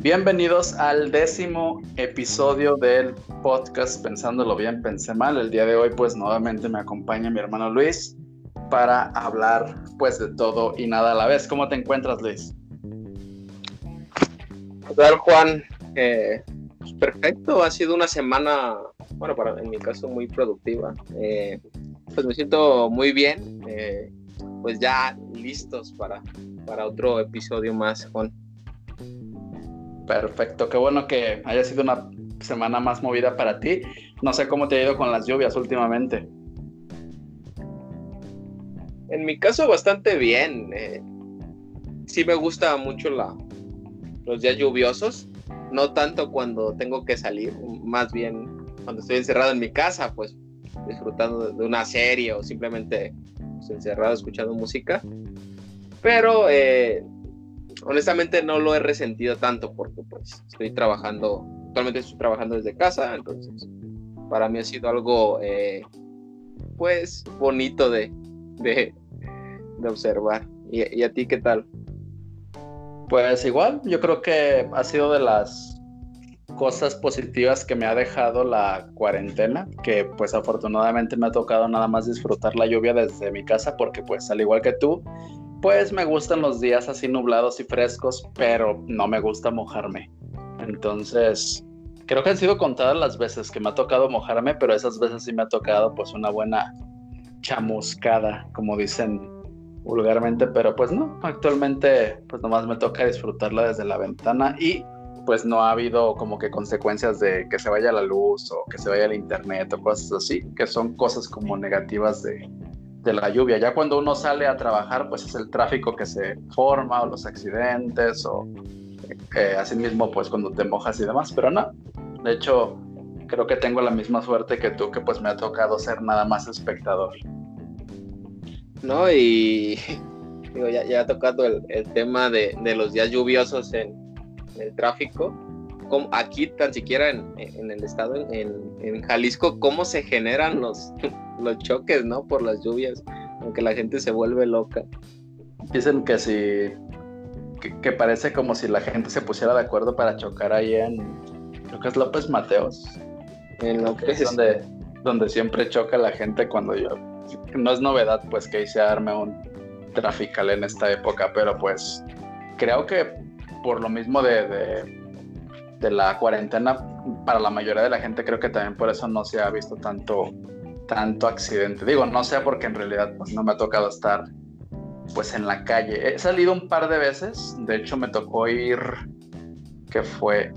Bienvenidos al décimo episodio del podcast Pensándolo bien, pensé mal. El día de hoy pues nuevamente me acompaña mi hermano Luis para hablar pues de todo y nada a la vez. ¿Cómo te encuentras Luis? ¿Qué tal Juan? Eh, pues, perfecto, ha sido una semana, bueno, en mi caso muy productiva. Eh, pues me siento muy bien, eh, pues ya listos para, para otro episodio más, Juan. Perfecto, qué bueno que haya sido una semana más movida para ti. No sé cómo te ha ido con las lluvias últimamente. En mi caso, bastante bien. Eh, sí me gusta mucho la, los días lluviosos. No tanto cuando tengo que salir, más bien cuando estoy encerrado en mi casa, pues disfrutando de una serie o simplemente pues, encerrado escuchando música. Pero eh, honestamente no lo he resentido tanto porque pues estoy trabajando, actualmente estoy trabajando desde casa, entonces para mí ha sido algo eh, pues bonito de, de, observar. ¿Y, ¿Y a ti qué tal? Pues igual, yo creo que ha sido de las cosas positivas que me ha dejado la cuarentena, que pues afortunadamente me ha tocado nada más disfrutar la lluvia desde mi casa, porque pues al igual que tú, pues me gustan los días así nublados y frescos, pero no me gusta mojarme. Entonces, creo que han sido contadas las veces que me ha tocado mojarme, pero esas veces sí me ha tocado pues una buena chamuscada, como dicen vulgarmente, pero pues no, actualmente pues nomás me toca disfrutarla desde la ventana y pues no ha habido como que consecuencias de que se vaya la luz o que se vaya el internet o cosas así, que son cosas como negativas de, de la lluvia. Ya cuando uno sale a trabajar, pues es el tráfico que se forma o los accidentes o eh, así mismo pues cuando te mojas y demás, pero no. De hecho, creo que tengo la misma suerte que tú, que pues me ha tocado ser nada más espectador. No, y digo, ya, ya tocado el, el tema de, de, los días lluviosos en, en el tráfico, como aquí tan siquiera en, en el estado, en, en, Jalisco, cómo se generan los, los choques, ¿no? Por las lluvias, aunque la gente se vuelve loca. Dicen que si, que, que, parece como si la gente se pusiera de acuerdo para chocar ahí en, creo que es López Mateos. En López. Es donde, donde siempre choca la gente cuando yo, no es novedad pues que ahí se arme un trafical en esta época, pero pues creo que por lo mismo de, de de la cuarentena, para la mayoría de la gente creo que también por eso no se ha visto tanto, tanto accidente. Digo, no sé porque en realidad pues, no me ha tocado estar pues en la calle. He salido un par de veces, de hecho me tocó ir, que fue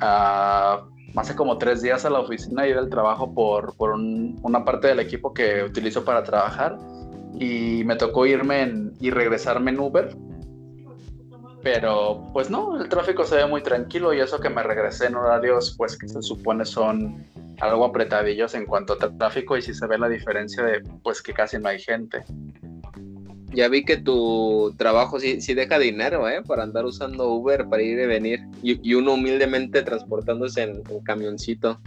hace como tres días a la oficina y del trabajo por, por un, una parte del equipo que utilizo para trabajar y me tocó irme y regresarme en Uber pero pues no, el tráfico se ve muy tranquilo y eso que me regresé en horarios pues que se supone son algo apretadillos en cuanto a tráfico y si se ve la diferencia de pues que casi no hay gente. Ya vi que tu trabajo sí, sí deja dinero, ¿eh? Para andar usando Uber para ir y venir y, y uno humildemente transportándose en camioncito.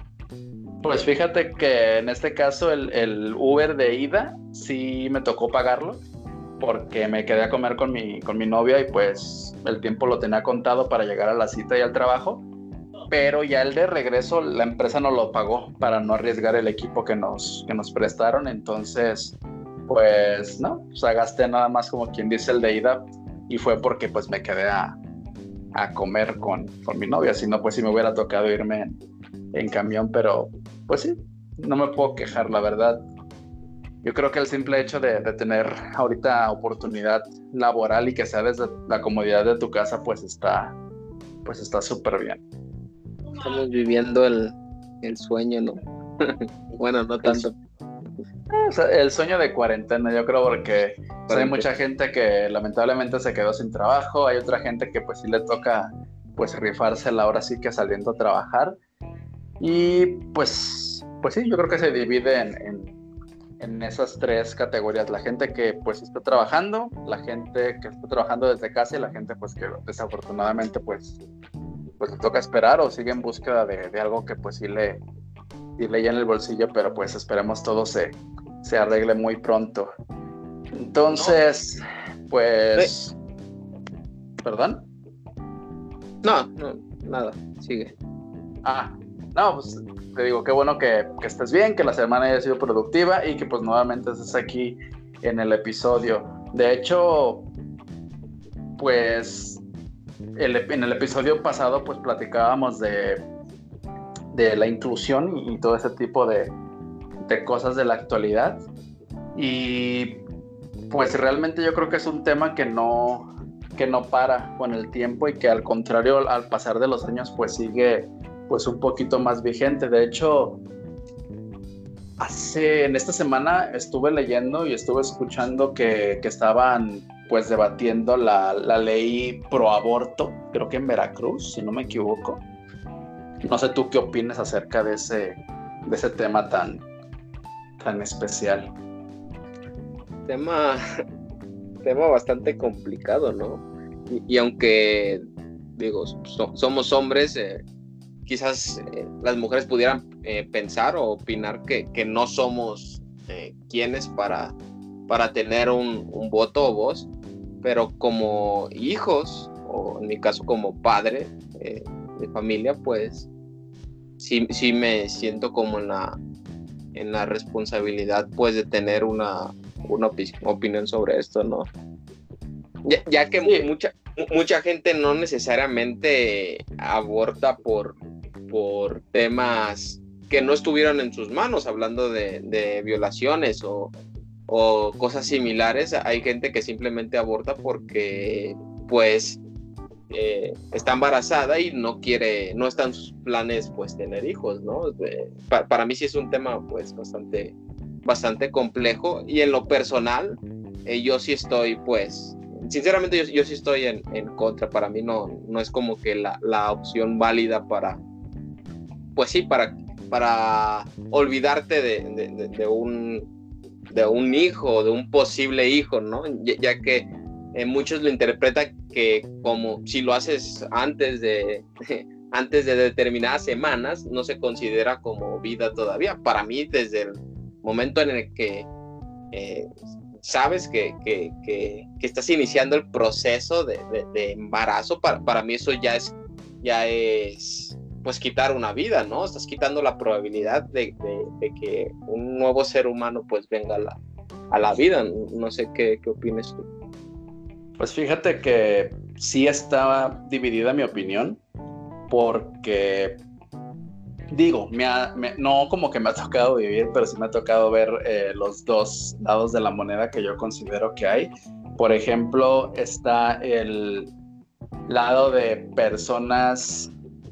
Pues fíjate que en este caso el, el Uber de ida sí me tocó pagarlo porque me quedé a comer con mi, con mi novia y pues el tiempo lo tenía contado para llegar a la cita y al trabajo, pero ya el de regreso la empresa no lo pagó para no arriesgar el equipo que nos, que nos prestaron, entonces pues no, o sea, gasté nada más como quien dice el de ida y fue porque pues me quedé a, a comer con, con, mi novia, si no pues si me hubiera tocado irme en, en camión, pero pues sí, no me puedo quejar, la verdad yo creo que el simple hecho de, de, tener ahorita oportunidad laboral y que sea desde la comodidad de tu casa, pues está pues está súper bien. Estamos viviendo el, el sueño, ¿no? bueno, no tanto. Sea, el sueño de cuarentena, yo creo, porque o sea, hay mucha gente que lamentablemente se quedó sin trabajo, hay otra gente que pues sí le toca pues rifársela ahora sí que saliendo a trabajar. Y pues, pues sí, yo creo que se divide en, en en esas tres categorías, la gente que pues está trabajando, la gente que está trabajando desde casa y la gente pues que desafortunadamente pues, pues le toca esperar o sigue en búsqueda de, de algo que pues sí le, sí le llena el bolsillo, pero pues esperemos todo se, se arregle muy pronto. Entonces, pues... ¿Perdón? No, no, nada, sigue. Ah, no, pues te digo, qué bueno que, estés bien, que la semana haya sido productiva y que pues nuevamente estés aquí en el episodio. De hecho, pues en el episodio pasado pues platicábamos de, de la inclusión y, todo ese tipo de, de cosas de la actualidad. Y pues realmente yo creo que es un tema que no, que no para con el tiempo y que al contrario al pasar de los años pues sigue pues un poquito más vigente. De hecho, hace, en esta semana estuve leyendo y estuve escuchando que, estaban pues debatiendo la, ley pro aborto, creo que en Veracruz, si no me equivoco. No sé tú qué opinas acerca de ese, de ese tema tan, tan especial. Tema, tema bastante complicado, ¿no? Y, aunque, digo, somos hombres, eh, quizás eh, las mujeres pudieran eh, pensar o opinar que, no somos eh, quienes para, para tener un, voto o voz, pero como hijos, o en mi caso como padre de familia, pues sí, sí me siento como en la, en la responsabilidad pues de tener una, una opinión sobre esto, ¿no? Ya, que mucha, mucha gente no necesariamente aborta por, por temas que no estuvieron en sus manos, hablando de, violaciones o, cosas similares. Hay gente que simplemente aborta porque, pues, eh, está embarazada y no quiere, no están sus planes, pues, tener hijos, ¿no? para mí sí es un tema, pues, bastante, bastante complejo y en lo personal, eh, yo sí estoy, pues, sinceramente yo, sí estoy en, contra. Para mí no, no es como que la, la opción válida para, pues sí, para, para olvidarte de, un, de un hijo, de un posible hijo, ¿no? Ya, que eh, muchos lo interpretan que como si lo haces antes de, antes de determinadas semanas, no se considera como vida todavía. Para mí, desde el momento en el que eh, sabes que, estás iniciando el proceso de, embarazo, para, para, mí eso ya es, ya es pues quitar una vida, ¿no? Estás quitando la probabilidad de, que un nuevo ser humano pues venga a la, a la vida. No sé qué, qué opinas tú. Pues fíjate que sí estaba dividida mi opinión, porque digo, me no como que me ha tocado vivir, pero sí me ha tocado ver eh, los dos lados de la moneda que yo considero que hay. Por ejemplo, está el lado de personas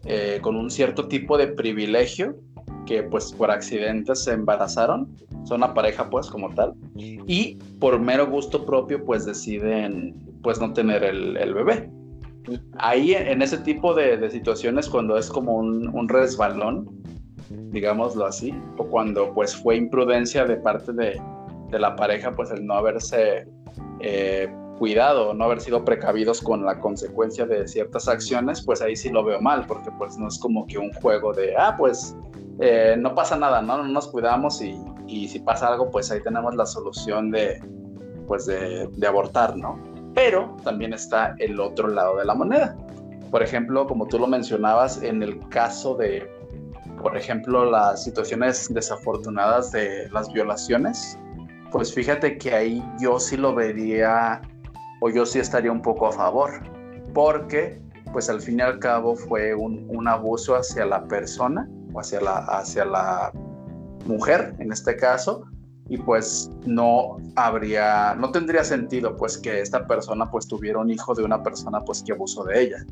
eh, con un cierto tipo de privilegio que pues por accidente se embarazaron, son una pareja pues como tal, y por mero gusto propio pues deciden pues no tener el, bebé. Ahí en ese tipo de, situaciones cuando es como un, resbalón, digámoslo así, o cuando pues fue imprudencia de parte de, la pareja pues el no haberse eh, cuidado, no haber sido precavidos con la consecuencia de ciertas acciones, pues ahí sí lo veo mal, porque pues no es como que un juego de, ah, pues eh, no pasa nada, ¿no? No nos cuidamos y, y, si pasa algo, pues ahí tenemos la solución de, pues de, de abortar, ¿no? Pero también está el otro lado de la moneda. Por ejemplo, como tú lo mencionabas, en el caso de, por ejemplo, las situaciones desafortunadas de las violaciones, pues fíjate que ahí yo sí lo vería o yo sí estaría un poco a favor, porque pues al fin y al cabo fue un, abuso hacia la persona o hacia la, hacia la mujer en este caso y pues no habría, no tendría sentido pues que esta persona pues tuviera un hijo de una persona pues que abusó de ella.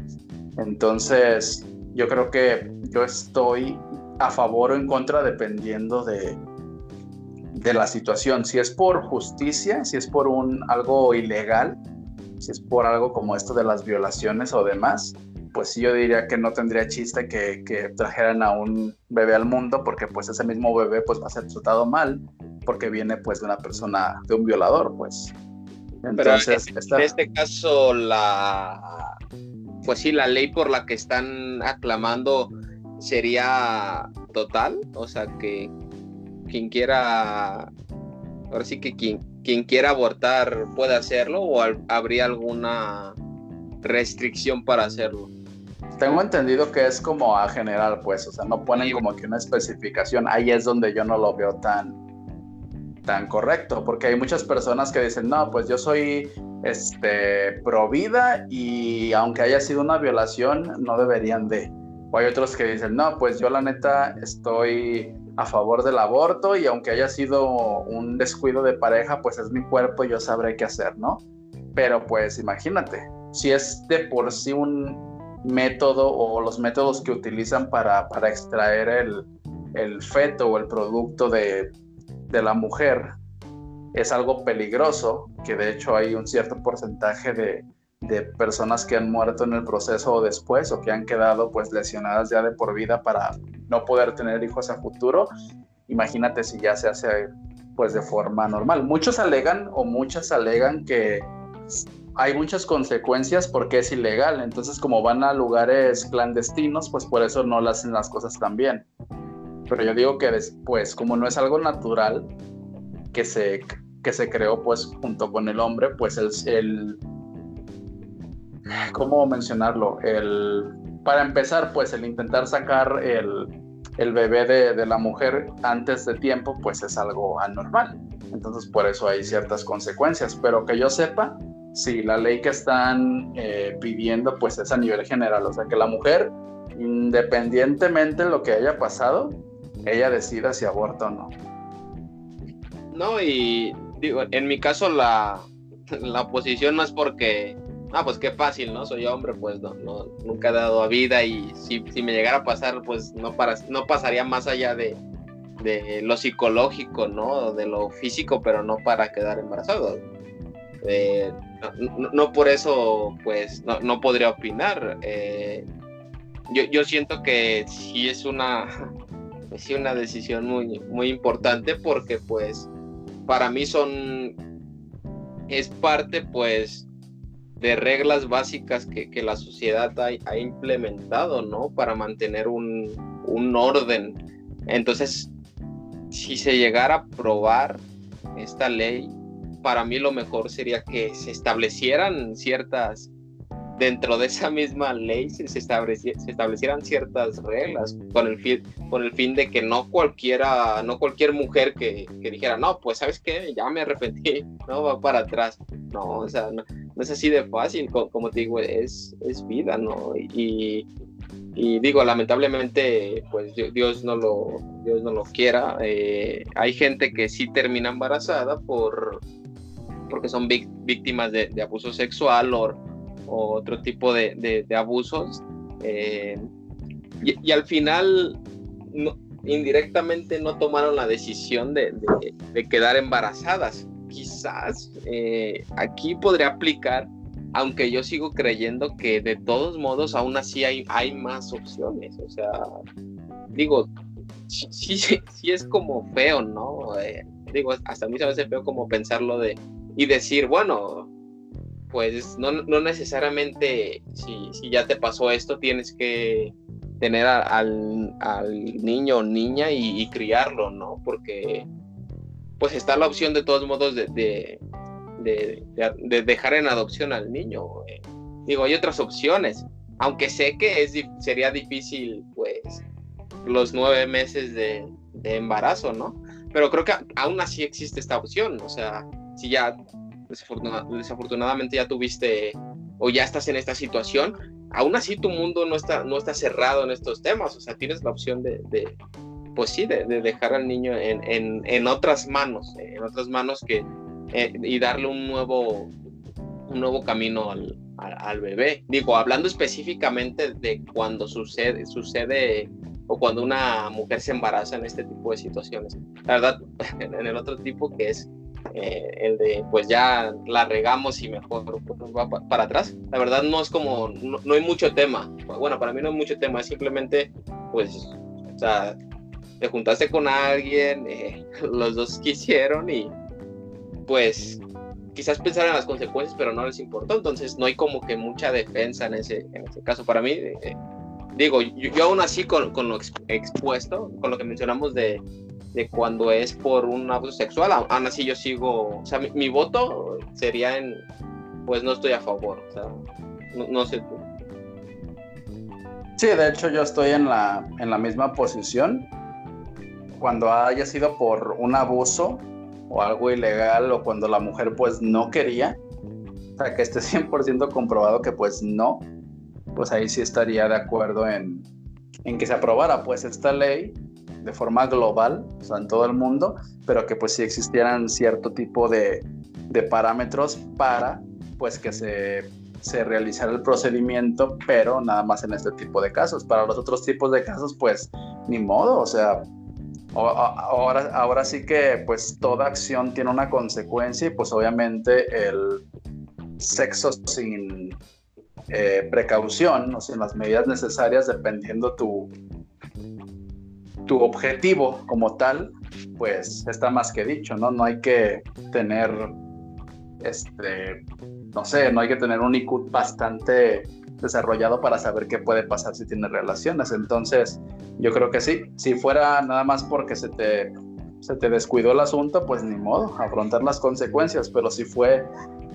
Entonces yo creo que yo estoy a favor o en contra dependiendo de, de la situación. Si es por justicia, si es por un algo ilegal, si es por algo como esto de las violaciones o demás, pues sí yo diría que no tendría chiste que, trajeran a un bebé al mundo porque pues ese mismo bebé pues va a ser tratado mal porque viene pues de una persona, de un violador pues. Entonces, en este caso la, pues sí, la ley por la que están aclamando sería total, o sea que quien quiera, ahora sí que quien, quien quiera abortar puede hacerlo o habría alguna restricción para hacerlo. Tengo entendido que es como a general, pues, o sea, no ponen como que una especificación. Ahí es donde yo no lo veo tan, tan correcto, porque hay muchas personas que dicen, no, pues yo soy este, pro vida y aunque haya sido una violación, no deberían de. O hay otros que dicen, no, pues yo la neta estoy a favor del aborto y aunque haya sido un descuido de pareja, pues es mi cuerpo y yo sabré qué hacer, ¿no? Pero pues imagínate, si es de por sí un método o los métodos que utilizan para, para extraer el, el, feto o el producto de, de la mujer es algo peligroso, que de hecho hay un cierto porcentaje de, de personas que han muerto en el proceso o después o que han quedado pues lesionadas ya de por vida para no poder tener hijos a futuro. Imagínate si ya se hace pues de forma normal. Muchos alegan o muchas alegan que hay muchas consecuencias porque es ilegal. Entonces como van a lugares clandestinos, pues por eso no le hacen las cosas tan bien. Pero yo digo que después, como no es algo natural que se, que se creó pues junto con el hombre, pues el, el ¿cómo mencionarlo? El, para empezar, pues el intentar sacar el, el bebé de, de, la mujer antes de tiempo, pues es algo anormal. Entonces, por eso hay ciertas consecuencias. Pero que yo sepa, si la ley que están eh, pidiendo, pues es a nivel general. O sea, que la mujer, independientemente de lo que haya pasado, ella decida si aborta o no. No, y digo, en mi caso la, la oposición no es porque ah, pues qué fácil, ¿no? Soy hombre, pues no, no nunca he dado a vida y si, si me llegara a pasar, pues no, para, no pasaría más allá de, de, lo psicológico, ¿no? De lo físico, pero no para quedar embarazado. Eh, no, no, por eso, pues, no, no podría opinar. Eh, yo, yo, siento que sí es una, sí una decisión muy, muy importante porque, pues, para mí son, es parte, pues, de reglas básicas que, que la sociedad ha, implementado, ¿no? Para mantener un, un, orden. Entonces, si se llegara a aprobar esta ley, para mí lo mejor sería que se establecieran ciertas, dentro de esa misma ley, se, se, establecieran ciertas reglas con el, fin, con el fin de que no cualquiera, no cualquier mujer que, dijera, no, pues sabes qué, ya me arrepentí, no va para atrás. No, o sea, no, es así de fácil, como, te digo, es, es vida, ¿no? Y, y, digo, lamentablemente, pues Dios no lo, Dios no lo quiera. Eh, hay gente que sí termina embarazada por, porque son víctimas de, de abuso sexual o, otro tipo de, abusos. Eh, y, al final, indirectamente no tomaron la decisión de, quedar embarazadas quizás eh, aquí podría aplicar, aunque yo sigo creyendo que de todos modos aún así hay, más opciones. O sea, digo, sí, sí es como feo, ¿no? Eh, digo, hasta a mí se me hace feo como pensarlo de y decir, bueno, pues no, no necesariamente si, ya te pasó esto tienes que tener al, al, niño o niña y, criarlo, ¿no? Porque pues está la opción de todos modos de, de, de, de dejar en adopción al niño. Digo, hay otras opciones, aunque sé que es, sería difícil, pues, los nueve meses de, embarazo, ¿no? Pero creo que aún así existe esta opción, o sea, si ya desafortunadamente ya tuviste o ya estás en esta situación, aún así tu mundo no está, no está cerrado en estos temas, o sea, tienes la opción de, pues sí, de, de dejar al niño en, en, en, otras manos, en otras manos que, eh, y darle un nuevo, un nuevo camino al, al, al, bebé. Digo, hablando específicamente de cuando sucede, sucede o cuando una mujer se embaraza en este tipo de situaciones. La verdad, en el otro tipo que es eh, el de pues ya la regamos y mejor pues, va para atrás. La verdad no es como, no, no, hay mucho tema. Bueno, para mí no hay mucho tema, es simplemente pues, o sea, te juntaste con alguien, eh, los dos quisieron y pues quizás pensaron en las consecuencias, pero no les importó, entonces no hay como que mucha defensa en ese, en ese caso. Para mí, eh, digo, yo, yo, aún así con, con, lo expuesto, con lo que mencionamos de, de cuando es por un abuso sexual, aún así yo sigo, o sea, mi, mi, voto sería en, pues no estoy a favor, o sea, No, sé tú. Sí, de hecho yo estoy en la, en la misma posición. Cuando haya sido por un abuso o algo ilegal o cuando la mujer pues no quería, o sea, que esté 100% comprobado que pues no, pues ahí sí estaría de acuerdo en, en que se aprobara pues esta ley de forma global, o sea, en todo el mundo, pero que pues sí existieran cierto tipo de, de parámetros para pues que se, se, realizara el procedimiento, pero nada más en este tipo de casos. Para los otros tipos de casos, pues ni modo, o sea, ahora, ahora sí que pues toda acción tiene una consecuencia y pues obviamente el sexo sin eh, precaución, o sin las medidas necesarias, dependiendo tu, tu objetivo como tal, pues está más que dicho, ¿no? No hay que tener, este, no sé, no hay que tener un IQ bastante desarrollado para saber qué puede pasar si tiene relaciones. Entonces, yo creo que sí, si fuera nada más porque se te, se te descuidó el asunto, pues ni modo, afrontar las consecuencias, pero si fue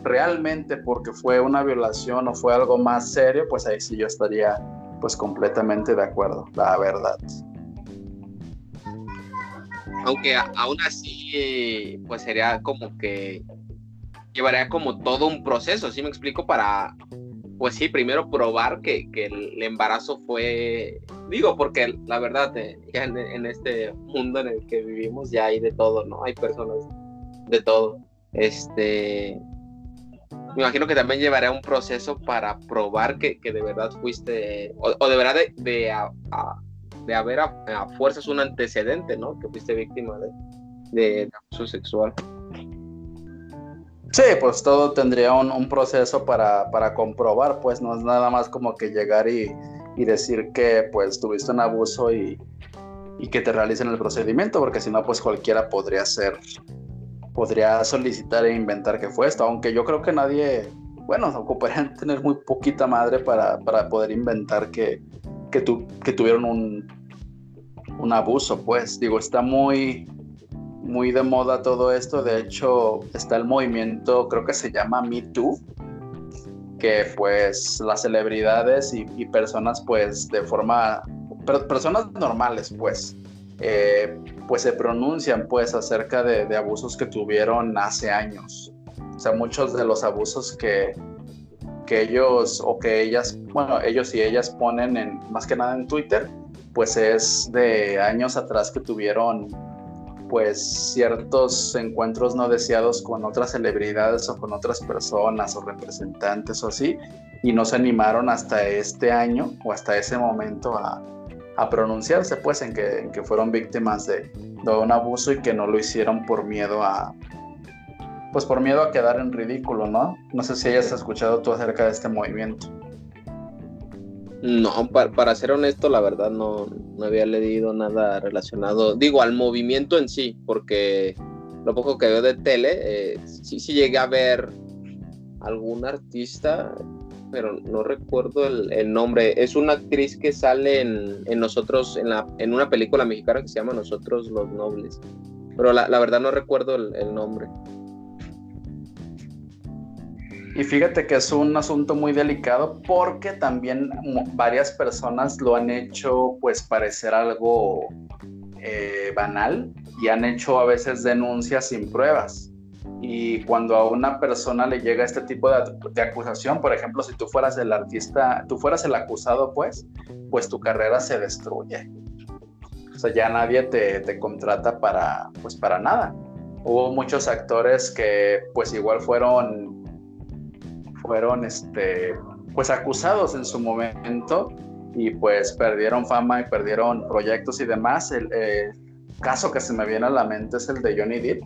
realmente porque fue una violación o fue algo más serio, pues ahí sí yo estaría pues completamente de acuerdo, la verdad aunque aún así, pues sería como que llevaría como todo un proceso, ¿sí me explico? Para, pues sí, primero probar que, el embarazo fue, digo, porque la verdad, eh, ya en, este mundo en el que vivimos ya hay de todo, ¿no? Hay personas de todo. Este, me imagino que también llevaría un proceso para probar que, de verdad fuiste, o, de verdad de haber a, fuerzas un antecedente, ¿no? Que fuiste víctima de, de, abuso sexual. Sí, pues todo tendría un, proceso para, para, comprobar, pues no es nada más como que llegar y, y decir que pues tuviste un abuso y, y, que te realicen el procedimiento, porque si no, pues cualquiera podría ser, podría solicitar e inventar que fue esto, aunque yo creo que nadie, bueno, ocuparían tener muy poquita madre para, para poder inventar que, que, tu, que tuvieron un, un abuso, pues. Digo, está muy, muy de moda todo esto. De hecho, está el movimiento, creo que se llama Me Too, que pues las celebridades y, personas, pues, de forma, personas normales, pues, eh, pues se pronuncian, pues, acerca de, de abusos que tuvieron hace años. O sea, muchos de los abusos que, que ellos o que ellas, bueno, ellos y ellas ponen en, más que nada en Twitter, pues es de años atrás que tuvieron pues ciertos encuentros no deseados con otras celebridades o con otras personas o representantes o así, y no se animaron hasta este año o hasta ese momento a, pronunciarse pues en que, fueron víctimas de, de, un abuso y que no lo hicieron por miedo a, pues por miedo a quedar en ridículo, ¿no? No sé si hayas escuchado tú acerca de este movimiento. No, para, ser honesto, la verdad no, no, había leído nada relacionado, digo, al movimiento en sí, porque lo poco que veo de tele, eh, sí, sí llegué a ver algún artista, pero no recuerdo el, nombre. Es una actriz que sale en, nosotros, en, la, en una película mexicana que se llama Nosotros los Nobles, pero la, verdad no recuerdo el nombre. Y fíjate que es un asunto muy delicado porque también varias personas lo han hecho pues parecer algo eh, banal y han hecho a veces denuncias sin pruebas. Y cuando a una persona le llega este tipo de, acusación, por ejemplo, si tú fueras el artista, tú fueras el acusado, pues, pues tu carrera se destruye. O sea, ya nadie te, te contrata para, pues, para nada. Hubo muchos actores que, pues, igual fueron fueron este, pues acusados en su momento y pues perdieron fama y perdieron proyectos y demás. El caso que se me viene a la mente es el de Johnny Depp,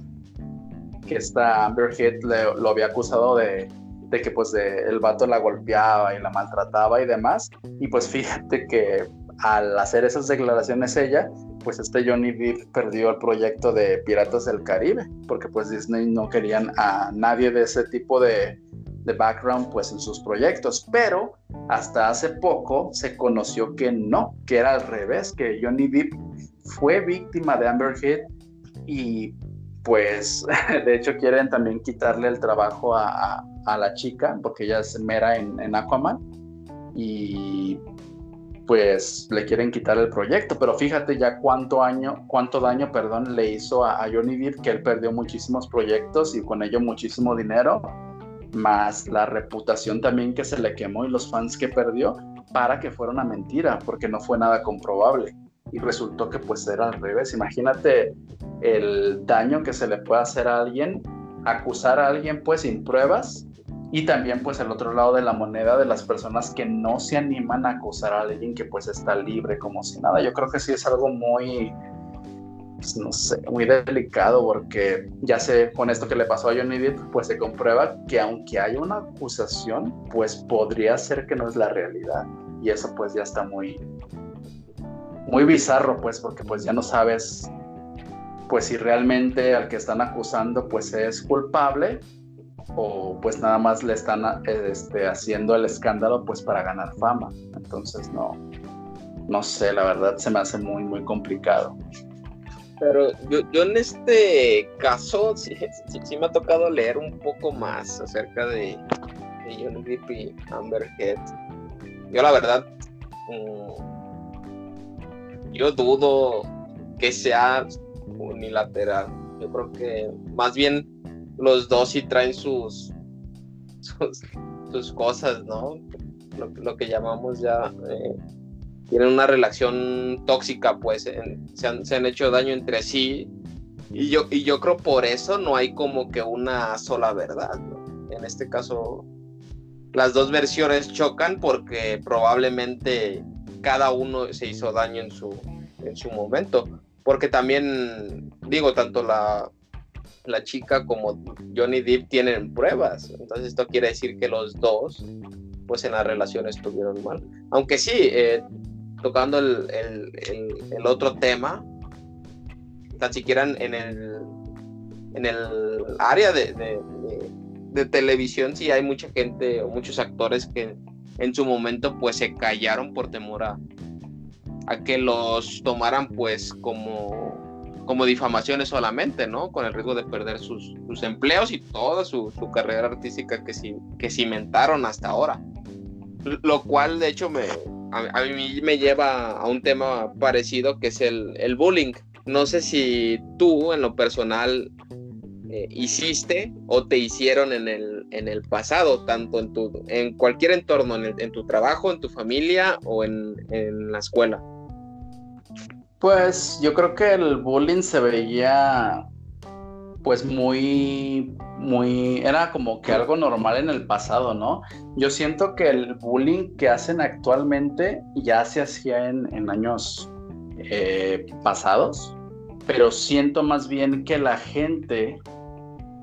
que esta Amber Heard lo había acusado de, de que pues de, el vato la golpeaba y la maltrataba y demás. Y pues fíjate que al hacer esas declaraciones ella, pues este Johnny Depp perdió el proyecto de Piratas del Caribe, porque pues Disney no querían a nadie de ese tipo de, de background pues en sus proyectos, pero hasta hace poco se conoció que no, que era al revés, que Johnny Depp fue víctima de Amber Heard y pues de hecho quieren también quitarle el trabajo a, la chica porque ella es mera en, en, Aquaman y pues le quieren quitar el proyecto, pero fíjate ya cuánto año, cuánto daño, perdón, le hizo a, a Johnny Depp que él perdió muchísimos proyectos y con ello muchísimo dinero, más la reputación también que se le quemó y los fans que perdió para que fuera una mentira, porque no fue nada comprobable y resultó que pues era al revés. Imagínate el daño que se le puede hacer a alguien, acusar a alguien pues sin pruebas y también pues el otro lado de la moneda de las personas que no se animan a acusar a alguien que pues está libre como si nada. Yo creo que sí es algo muy, pues, no sé, muy delicado porque ya sé con esto que le pasó a Johnny Depp pues se comprueba que aunque haya una acusación pues podría ser que no es la realidad y eso pues ya está muy, muy bizarro pues porque pues ya no sabes pues si realmente al que están acusando pues es culpable o pues nada más le están este, haciendo el escándalo pues para ganar fama. Entonces no, no sé, la verdad se me hace muy, muy complicado. Pero yo, yo en este caso sí, sí, me ha tocado leer un poco más acerca de, de Johnny y Amber Heard. Yo la verdad, mm, yo dudo que sea unilateral. Yo creo que más bien los dos sí traen sus, sus, cosas, ¿no? Lo, que llamamos ya, eh, tienen una relación tóxica, pues se, han, hecho daño entre sí. Y yo, y yo creo por eso no hay como que una sola verdad. En este caso, las dos versiones chocan porque probablemente cada uno se hizo daño en su, en su momento. Porque también, digo, tanto la, la chica como Johnny Depp tienen pruebas. Entonces esto quiere decir que los dos, pues en la relación estuvieron mal. Aunque sí, eh, tocando el, el, otro tema, tan siquiera en el, en el área de, de, televisión sí hay mucha gente o muchos actores que en su momento pues se callaron por temor a, a que los tomaran pues como como difamaciones solamente, ¿no? Con el riesgo de perder sus, empleos y toda su, carrera artística que, que cimentaron hasta ahora. Lo cual, de hecho, me, a, mí me lleva a un tema parecido que es el, bullying. No sé si tú, en lo personal, eh, hiciste o te hicieron en el, en el pasado, tanto en, tu, en cualquier entorno, en, en tu trabajo, en tu familia o en, en la escuela. Pues yo creo que el bullying se veía pues muy, muy, era como que algo normal en el pasado, ¿no? Yo siento que el bullying que hacen actualmente ya se hacía en, años eh, pasados, pero siento más bien que la gente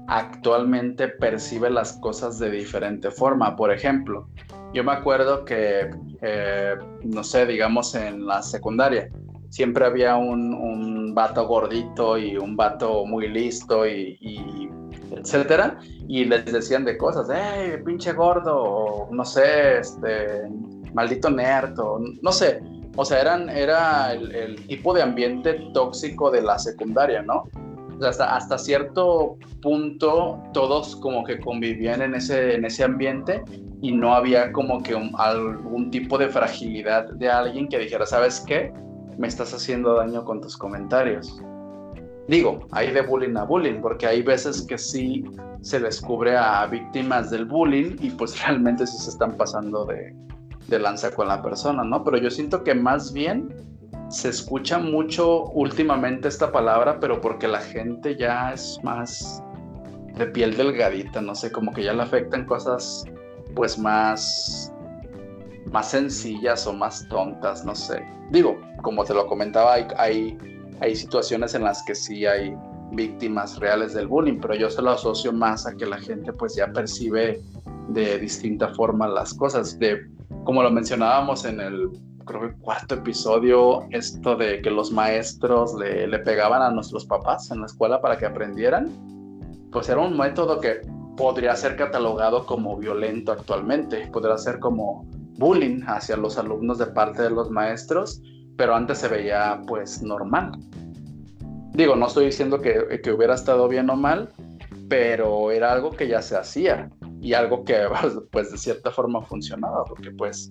actualmente percibe las cosas de diferente forma. Por ejemplo, yo me acuerdo que, eh, no sé, digamos en la secundaria, siempre había un, un vato gordito y un vato muy listo y, etcétera, y les decían de cosas, ¡eh, pinche gordo! No sé, este, maldito nerd, no sé. O sea, eran, era el, tipo de ambiente tóxico de la secundaria, ¿no? Hasta, hasta cierto punto todos como que convivían en ese, en ese ambiente y no había como que algún tipo de fragilidad de alguien que dijera, ¿sabes qué? Me estás haciendo daño con tus comentarios. Digo, hay de bullying a bullying, porque hay veces que sí se descubre a víctimas del bullying y pues realmente sí se están pasando de, lanza con la persona, ¿no? Pero yo siento que más bien se escucha mucho últimamente esta palabra, pero porque la gente ya es más de piel delgadita, no sé, como que ya le afectan cosas pues más más sencillas o más tontas, no sé. Digo, como te lo comentaba, hay, hay, situaciones en las que sí hay víctimas reales del bullying, pero yo se lo asocio más a que la gente pues ya percibe de distinta forma las cosas. De, como lo mencionábamos en el creo cuarto episodio, esto de que los maestros le, le pegaban a nuestros papás en la escuela para que aprendieran, pues era un método que podría ser catalogado como violento actualmente, podría ser como bullying hacia los alumnos de parte de los maestros, pero antes se veía pues normal. digo, no estoy diciendo que, que hubiera estado bien o mal, pero era algo que ya se hacía y algo que pues de cierta forma funcionaba, porque pues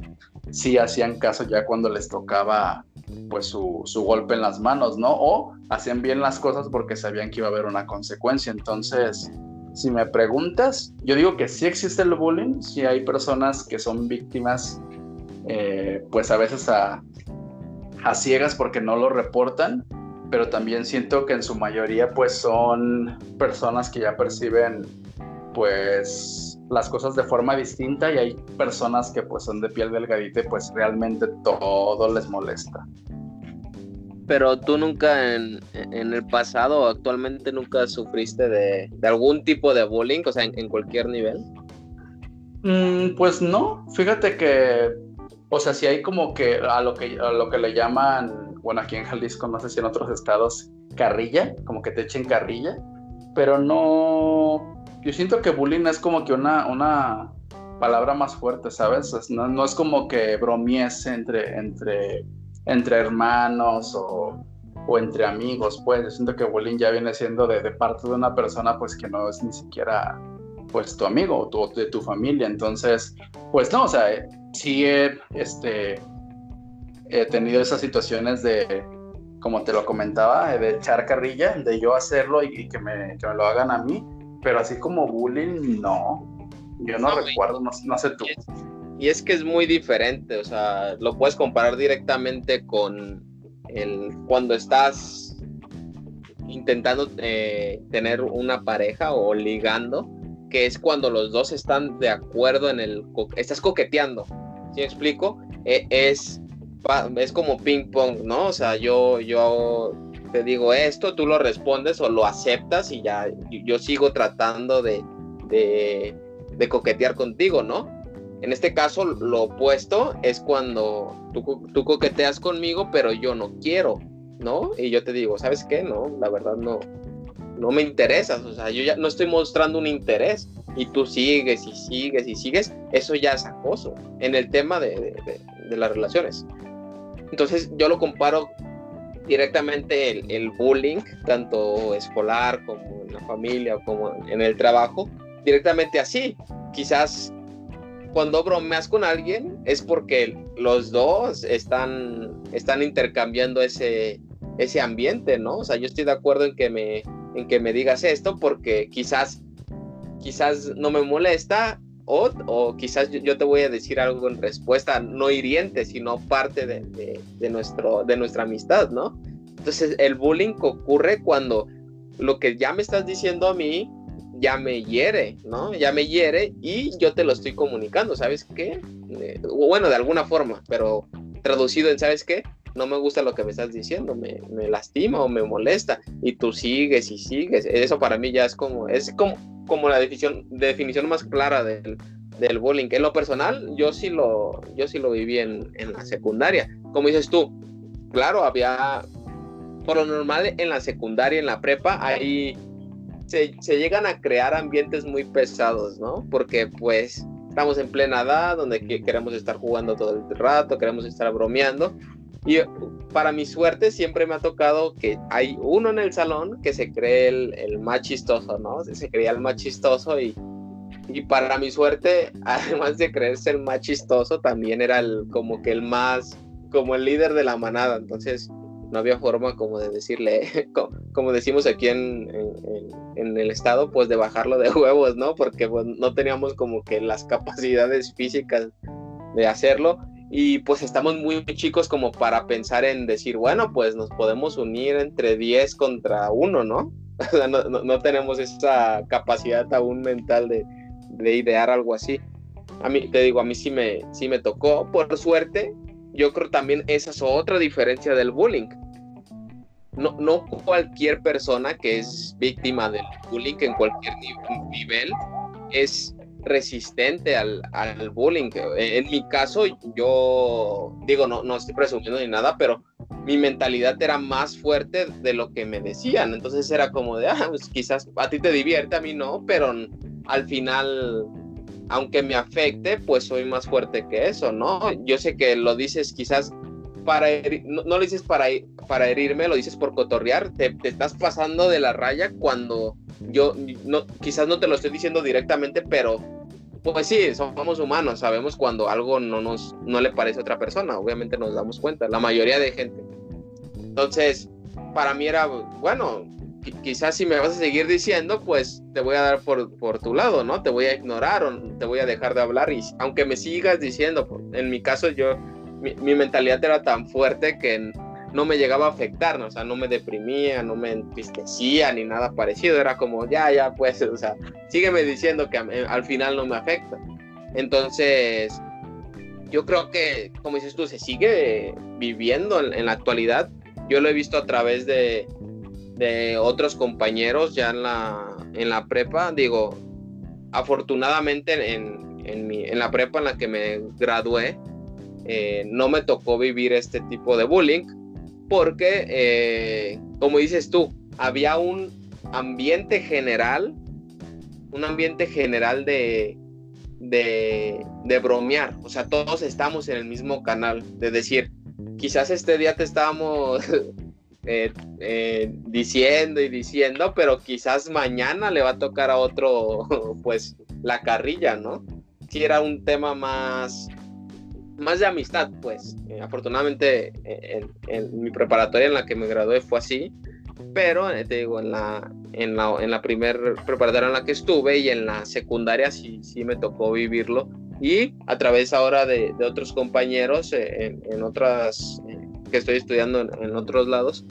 sí hacían caso ya cuando les tocaba pues su, su, golpe en las manos, ¿no? O hacían bien las cosas porque sabían que iba a haber una consecuencia. Entonces, si me preguntas, yo digo que sí existe el bullying, sí hay personas que son víctimas, eh, pues a veces a, a ciegas porque no lo reportan, pero también siento que en su mayoría pues son personas que ya perciben pues las cosas de forma distinta y hay personas que pues son de piel delgadita y pues realmente todo les molesta. Pero tú nunca en, el pasado o actualmente nunca sufriste de, algún tipo de bullying, o sea, en, cualquier nivel. Mm, pues no, fíjate que, o sea, si hay como que a lo que, a lo que le llaman, bueno, aquí en Jalisco, no sé si en otros estados, carrilla, como que te echen carrilla, pero no, yo siento que bullying es como que una, una palabra más fuerte, ¿sabes? No, es como que bromies entre, entre, entre hermanos o, entre amigos, pues. Yo siento que bullying ya viene siendo de, parte de una persona, pues, que no es ni siquiera, pues, tu amigo o de tu familia. Entonces, pues no, o sea, sí he, este, he tenido esas situaciones de, como te lo comentaba, de echar carrilla, de yo hacerlo y, que, me, que me lo hagan a mí pero así como bullying, no. Yo no, recuerdo, no, sé tú. Y es, que es muy diferente, o sea, lo puedes comparar directamente con el cuando estás intentando eh, tener una pareja o ligando, que es cuando los dos están de acuerdo en el... Estás coqueteando, ¿sí me explico? E, es, es como ping pong, ¿no? O sea, yo, yo te digo esto, tú lo respondes o lo aceptas y ya yo sigo tratando de, de, coquetear contigo, ¿no? En este caso, lo opuesto es cuando tú, tú, coqueteas conmigo, pero yo no quiero, ¿no? Y yo te digo, ¿sabes qué? No, la verdad no, no me interesas, o sea, yo ya no estoy mostrando un interés y tú sigues y sigues y sigues, eso ya es acoso en el tema de, de las relaciones. Entonces yo lo comparo directamente el, bullying, tanto escolar como en la familia como en el trabajo, directamente así. Quizás cuando bromeas con alguien es porque los dos están, están intercambiando ese, ese ambiente, ¿no? O sea, yo estoy de acuerdo en que me, en que me digas esto porque quizás, quizás no me molesta o, quizás yo, te voy a decir algo en respuesta, no hiriente, sino parte de, nuestro, de nuestra amistad, ¿no? Entonces el bullying ocurre cuando lo que ya me estás diciendo a mí ya me hiere, ¿no? Ya me hiere y yo te lo estoy comunicando, ¿sabes qué? Eh, bueno, de alguna forma, pero traducido en, ¿sabes qué? No me gusta lo que me estás diciendo, me, me lastima o me molesta y tú sigues y sigues. Eso para mí ya es como, es como, como la definición, definición más clara del, del bullying. En lo personal, yo sí lo, yo sí lo viví en, en la secundaria. Como dices tú, claro, había, por lo normal en la secundaria, en la prepa, ahí se, llegan a crear ambientes muy pesados, ¿no? Porque pues estamos en plena edad, donde queremos estar jugando todo el rato, queremos estar bromeando. Y para mi suerte siempre me ha tocado que hay uno en el salón que se cree el, el más chistoso, ¿no? Se creía el más chistoso y, y para mi suerte, además de creerse el más chistoso, también era el, como que el más, como el líder de la manada. Entonces no había forma como de decirle, como, decimos aquí en, en, el estado, pues de bajarlo de huevos, ¿no? Porque pues, no teníamos como que las capacidades físicas de hacerlo y pues estamos muy chicos como para pensar en decir, bueno, pues nos podemos unir entre 10 contra 1, ¿no? O sea, no, no, tenemos esa capacidad aún mental de, de, idear algo así. A mí, te digo, a mí sí me, sí me tocó, por suerte, yo creo también esa es otra diferencia del bullying. No, no cualquier persona que es víctima del bullying en cualquier nivel es resistente al, al, bullying. En mi caso, yo digo, no, no estoy presumiendo ni nada, pero mi mentalidad era más fuerte de lo que me decían. Entonces era como de, ah, pues quizás a ti te divierte, a mí no, pero al final, aunque me afecte, pues soy más fuerte que eso, ¿no? Yo sé que lo dices quizás para no, lo dices para, para herirme, lo dices por cotorrear, te, estás pasando de la raya cuando yo no, quizás no te lo estoy diciendo directamente, pero pues sí, somos humanos, sabemos cuando algo no nos no le parece a otra persona, obviamente nos damos cuenta, la mayoría de gente. Entonces, para mí era, bueno, quizás si me vas a seguir diciendo, pues te voy a dar por, por, tu lado, ¿no? Te voy a ignorar o te voy a dejar de hablar y aunque me sigas diciendo, en mi caso yo, mi, mentalidad era tan fuerte que no me llegaba a afectar, ¿no? o sea, no me deprimía, no me entristecía ni nada parecido, era como, ya, ya, pues, o sea, sígueme diciendo que al final no me afecta. Entonces, yo creo que, como dices tú, se sigue viviendo en, la actualidad. Yo lo he visto a través de, de otros compañeros ya en la, en la prepa, digo, afortunadamente en, en, mi, en la prepa en la que me gradué, eh, no me tocó vivir este tipo de bullying, porque, eh, como dices tú, había un ambiente general, un ambiente general de, de, bromear, o sea, todos estamos en el mismo canal, de decir, quizás este día te estábamos eh, eh, diciendo y diciendo, pero quizás mañana le va a tocar a otro, pues, la carrilla, ¿no? Si era un tema más, más de amistad, pues. Eh, afortunadamente en, mi preparatoria en la que me gradué fue así, pero eh, te digo, en la, en la, en la primer preparatoria en la que estuve y en la secundaria sí, sí me tocó vivirlo. Y a través ahora de, de otros compañeros eh, en, otras, que estoy estudiando en, otros lados,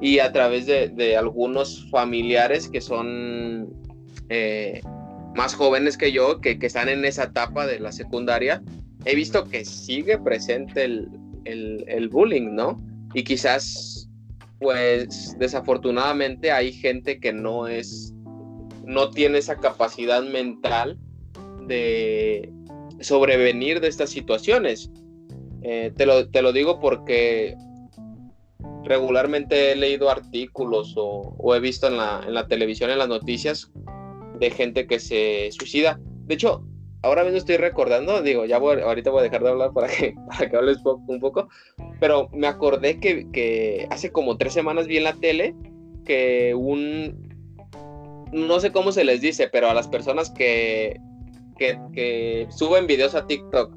y a través de, algunos familiares que son más jóvenes que yo, que, están en esa etapa de la secundaria, he visto que sigue presente el, bullying, ¿no? Y quizás, pues, desafortunadamente hay gente que no es, no tiene esa capacidad mental de sobrevenir de estas situaciones. Eh, te, lo, te, lo, digo porque regularmente he leído artículos o, he visto en la, en la, televisión, en las noticias, de gente que se suicida. De hecho, ahora mismo estoy recordando, digo, ya ahorita voy a dejar de hablar para que, para que hables un poco, pero me acordé que, hace como tres semanas vi en la tele que un, no sé cómo se les dice, pero a las personas que, que, suben videos a TikTok,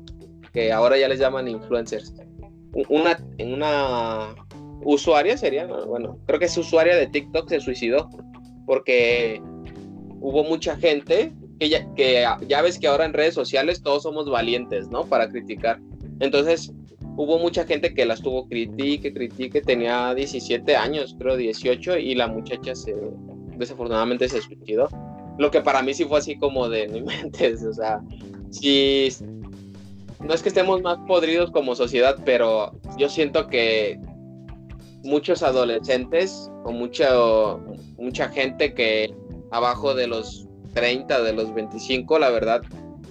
que ahora ya les llaman influencers, una, una usuaria sería, bueno, creo que es usuaria de TikTok se suicidó porque hubo mucha gente que ya, que ya ves que ahora en redes sociales todos somos valientes, ¿no? Para criticar. Entonces, hubo mucha gente que las tuvo critique, critique, tenía 17 años, creo 18, y la muchacha se, desafortunadamente se suicidó. Lo que para mí sí fue así como de, no mentes, o sea, si, no es que estemos más podridos como sociedad, pero yo siento que muchos adolescentes o mucha, mucha gente que abajo de los 30, de los 25, la verdad,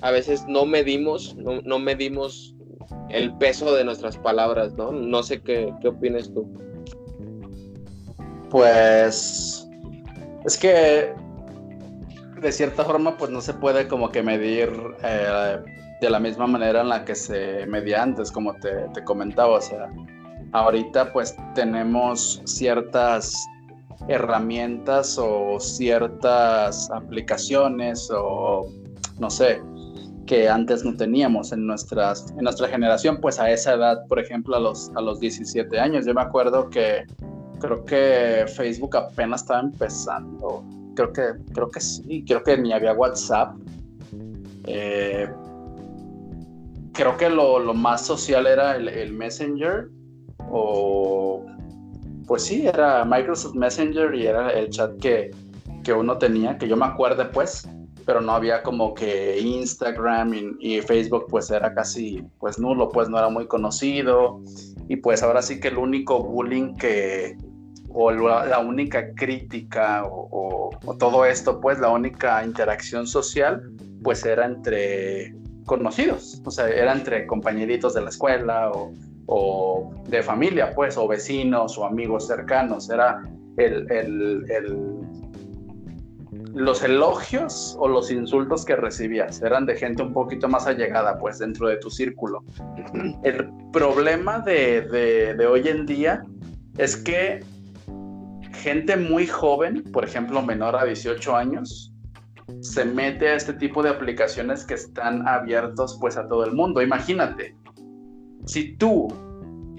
a veces no medimos, no, medimos el peso de nuestras palabras, ¿no? No sé qué, qué opinas tú. Pues es que de cierta forma pues no se puede como que medir eh, de la misma manera en la que se medía antes, como te, te comentaba, o sea, ahorita pues tenemos ciertas herramientas o ciertas aplicaciones o no sé, que antes no teníamos en, nuestras, en nuestra generación, pues a esa edad, por ejemplo, a los, a los 17 años. Yo me acuerdo que creo que Facebook apenas estaba empezando. Creo que, creo que sí, creo que ni había WhatsApp. Eh, creo que lo, lo, más social era el, Messenger o pues sí, era Microsoft Messenger y era el chat que, uno tenía, que yo me acuerdo pues, pero no había como que Instagram y, Facebook pues era casi pues nulo, pues no era muy conocido. Y pues ahora sí que el único bullying que o la, única crítica o, todo esto pues la única interacción social pues era entre conocidos, o sea, era entre compañeritos de la escuela o, o de familia, pues, o vecinos o amigos cercanos. Era el, el, los elogios o los insultos que recibías eran de gente un poquito más allegada, pues dentro de tu círculo. El problema de, de hoy en día es que gente muy joven, por ejemplo menor a 18 años, se mete a este tipo de aplicaciones que están abiertos pues a todo el mundo. Imagínate, si tú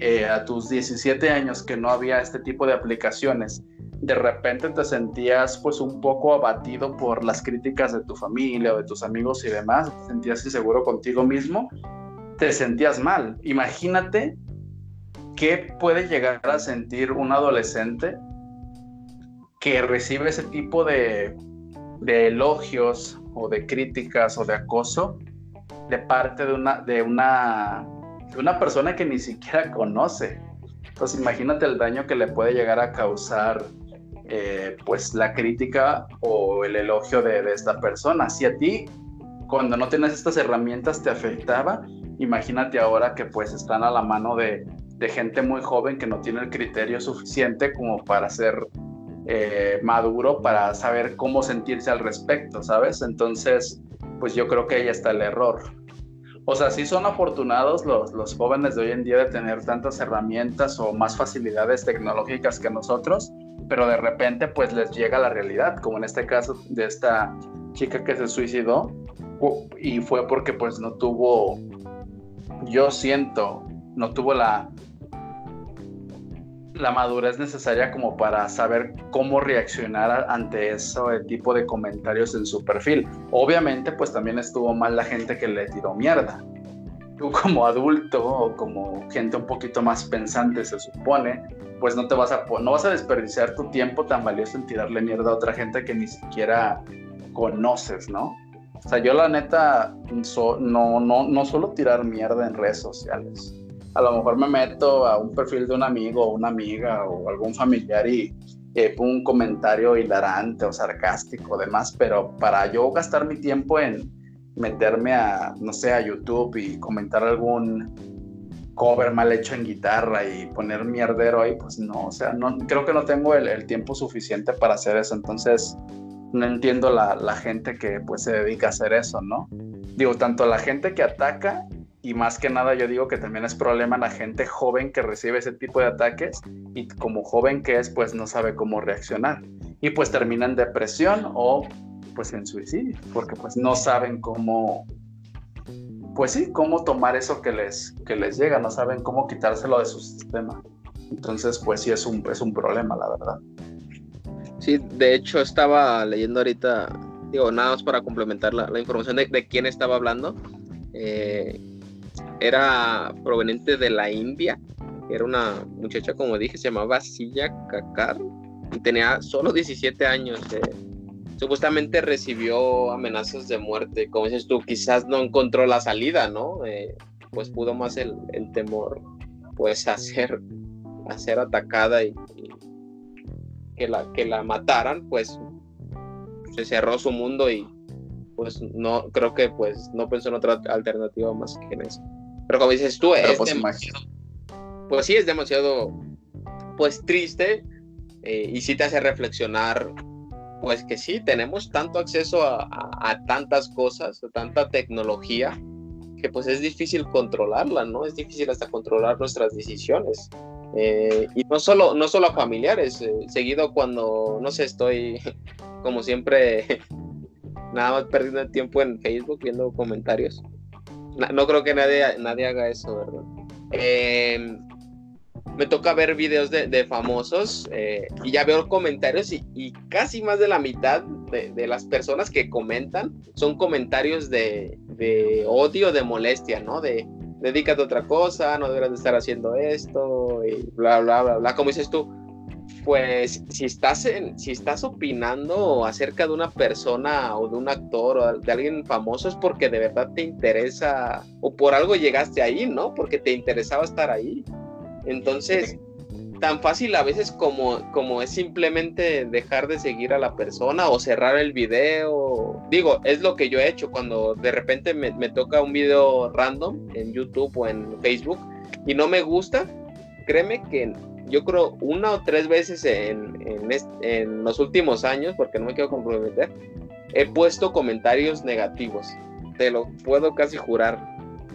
eh, a tus 17 años que no había este tipo de aplicaciones, de repente te sentías pues un poco abatido por las críticas de tu familia o de tus amigos y demás, te sentías inseguro contigo mismo, te sentías mal. Imagínate qué puede llegar a sentir un adolescente que recibe ese tipo de, de elogios o de críticas o de acoso de parte de una, de una una persona que ni siquiera conoce. Entonces imagínate el daño que le puede llegar a causar eh, pues la crítica o el elogio de, esta persona. Si a ti cuando no tienes estas herramientas te afectaba, imagínate ahora que pues están a la mano de, gente muy joven que no tiene el criterio suficiente como para ser eh, maduro, para saber cómo sentirse al respecto, ¿sabes? Entonces, pues yo creo que ahí está el error. O sea, sí son afortunados los, los jóvenes de hoy en día de tener tantas herramientas o más facilidades tecnológicas que nosotros, pero de repente pues les llega la realidad, como en este caso de esta chica que se suicidó y fue porque pues no tuvo, yo siento, no tuvo la, la madurez necesaria como para saber cómo reaccionar ante ese tipo de comentarios en su perfil. Obviamente, pues también estuvo mal la gente que le tiró mierda. Tú como adulto o como gente un poquito más pensante, se supone, pues no te vas a no vas a desperdiciar tu tiempo tan valioso en tirarle mierda a otra gente que ni siquiera conoces, ¿no? O sea, yo la neta no, no, no suelo tirar mierda en redes sociales a lo mejor me meto a un perfil de un amigo o una amiga o algún familiar y eh, un comentario hilarante o sarcástico o demás, pero para yo gastar mi tiempo en meterme a, no sé, a YouTube y comentar algún cover mal hecho en guitarra y poner mierdero ahí, pues no, o sea, no, creo que no tengo el, tiempo suficiente para hacer eso, entonces no entiendo la, la, gente que pues se dedica a hacer eso, ¿no? Digo, tanto la gente que ataca y más que nada yo digo que también es problema la gente joven que recibe ese tipo de ataques y como joven que es pues no sabe cómo reaccionar. Y pues termina en depresión o pues en suicidio porque pues no saben cómo pues sí cómo tomar eso que les que les llega no saben cómo quitárselo de su sistema. Entonces pues sí es un es un problema la verdad. Sí de hecho estaba leyendo ahorita digo nada más para complementar la, información de, de quién estaba hablando eh, era proveniente de la India, era una muchacha, como dije, se llamaba Silla Kakar y tenía solo 17 años. Eh. Supuestamente recibió amenazas de muerte, como dices tú, quizás no encontró la salida, ¿no? Eh, pues pudo más el, temor, pues, a ser, atacada y, que, la, que la mataran, pues se cerró su mundo y pues no creo que pues no pensó en otra alternativa más que en eso. Pero como dices tú, es pues, demasiado. Pues sí, es demasiado pues triste eh, y sí te hace reflexionar pues que sí, tenemos tanto acceso a, tantas cosas, a tanta tecnología, que pues es difícil controlarla, ¿no? Es difícil hasta controlar nuestras decisiones. Eh, y no solo, no solo a familiares, eh, seguido cuando, no sé, estoy como siempre, nada más perdiendo el tiempo en Facebook viendo comentarios no creo que nadie, nadie haga eso, ¿verdad? Em, me toca ver videos de, famosos eh, y ya veo comentarios y, casi más de la mitad de, las personas que comentan son comentarios de, odio, de molestia, ¿no? De dedícate a otra cosa, no deberías de estar haciendo esto y bla, bla, bla, bla. Como dices tú, pues si estás, en, si estás opinando acerca de una persona o de un actor o de alguien famoso es porque de verdad te interesa o por algo llegaste ahí, ¿no? Porque te interesaba estar ahí. Entonces, tan fácil a veces como, como es simplemente dejar de seguir a la persona o cerrar el video. Digo, es lo que yo he hecho cuando de repente me, me toca un video random en YouTube o en Facebook y no me gusta, créeme que yo creo una o tres veces en, en, los últimos años, porque no me quiero comprometer, he puesto comentarios negativos. Te lo puedo casi jurar.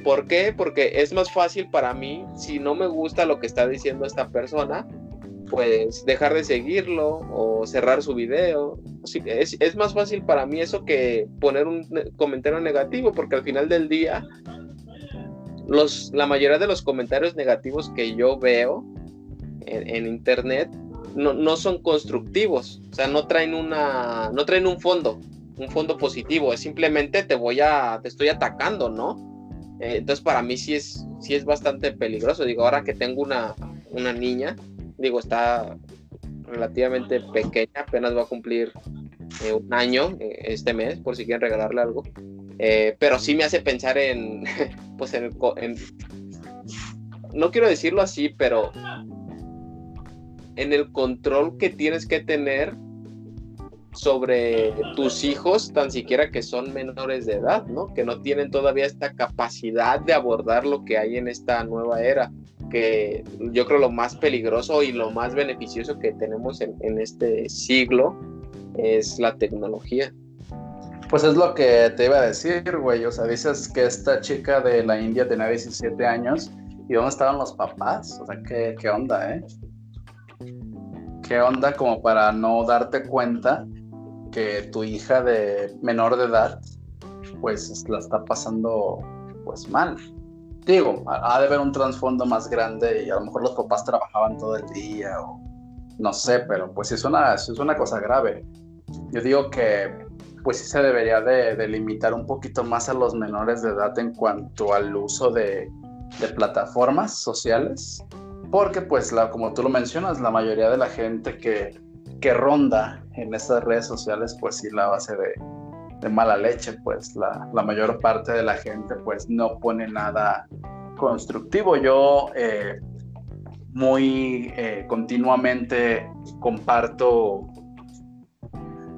¿Por qué? Porque es más fácil para mí, si no me gusta lo que está diciendo esta persona, pues dejar de seguirlo o cerrar su video. Es, es más fácil para mí eso que poner un comentario negativo, porque al final del día, los, la mayoría de los comentarios negativos que yo veo en, internet no, no, son constructivos, o sea, no traen una, no traen un fondo, un fondo positivo, es simplemente te voy a, te estoy atacando, ¿no? Eh, entonces para mí sí es, sí es bastante peligroso, digo, ahora que tengo una, una niña, digo, está relativamente pequeña, apenas va a cumplir eh, un año eh, este mes, por si quieren regalarle algo. pero sí me hace pensar en, pues en, en, no quiero decirlo así, pero en el control que tienes que tener sobre tus hijos, tan siquiera que son menores de edad, ¿no? Que no tienen todavía esta capacidad de abordar lo que hay en esta nueva era, que yo creo lo más peligroso y lo más beneficioso que tenemos en, en este siglo es la tecnología. Pues es lo que te iba a decir, güey. O sea, dices que esta chica de la India tenía 17 años. ¿Y dónde estaban los papás? O sea, ¿qué, qué onda, eh? ¿Qué onda como para no darte cuenta que tu hija de menor de edad pues la está pasando pues mal? Digo, ha de haber un trasfondo más grande y a lo mejor los papás trabajaban todo el día o no sé, pero pues es una, es una cosa grave. Yo digo que pues sí se debería de, de, limitar un poquito más a los menores de edad en cuanto al uso de, de plataformas sociales porque pues como tú lo mencionas, la mayoría de la gente que, que ronda en estas redes sociales pues sí la base de, de mala leche, pues la, la, mayor parte de la gente pues no pone nada constructivo. Yo eh, muy eh, continuamente comparto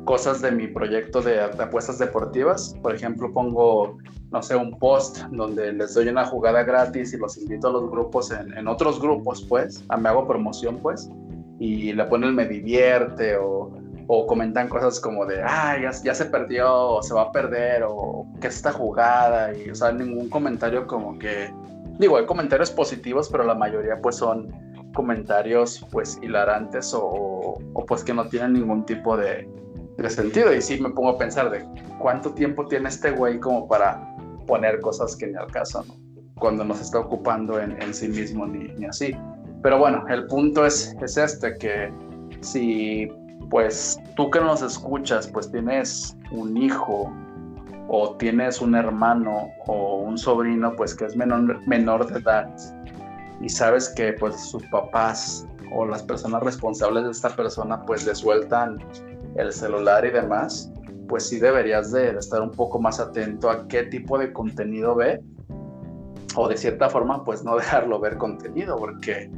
cosas de mi proyecto de, apuestas deportivas. Por ejemplo, pongo, no sé, un post donde les doy una jugada gratis y los invito a los grupos, en, otros grupos, pues, a, me hago promoción, pues, y le ponen me divierte o, o comentan cosas como de, ah, ya, se perdió o se va a perder o qué es esta jugada y, o sea, ningún comentario como que, digo, hay comentarios positivos, pero la mayoría pues son comentarios pues hilarantes o, pues que no tienen ningún tipo de sentido. Y sí me pongo a pensar de cuánto tiempo tiene este güey como para poner cosas que ni al caso, ¿no? Cuando no se está ocupando en, en sí mismo ni, ni, así. Pero bueno, el punto es, es este, que si pues tú que nos escuchas, pues tienes un hijo o tienes un hermano o un sobrino, pues que es menor, menor de edad y sabes que pues sus papás o las personas responsables de esta persona pues le sueltan el celular y demás, pues sí deberías de, estar un poco más atento a qué tipo de contenido ve o de cierta forma pues no dejarlo ver contenido porque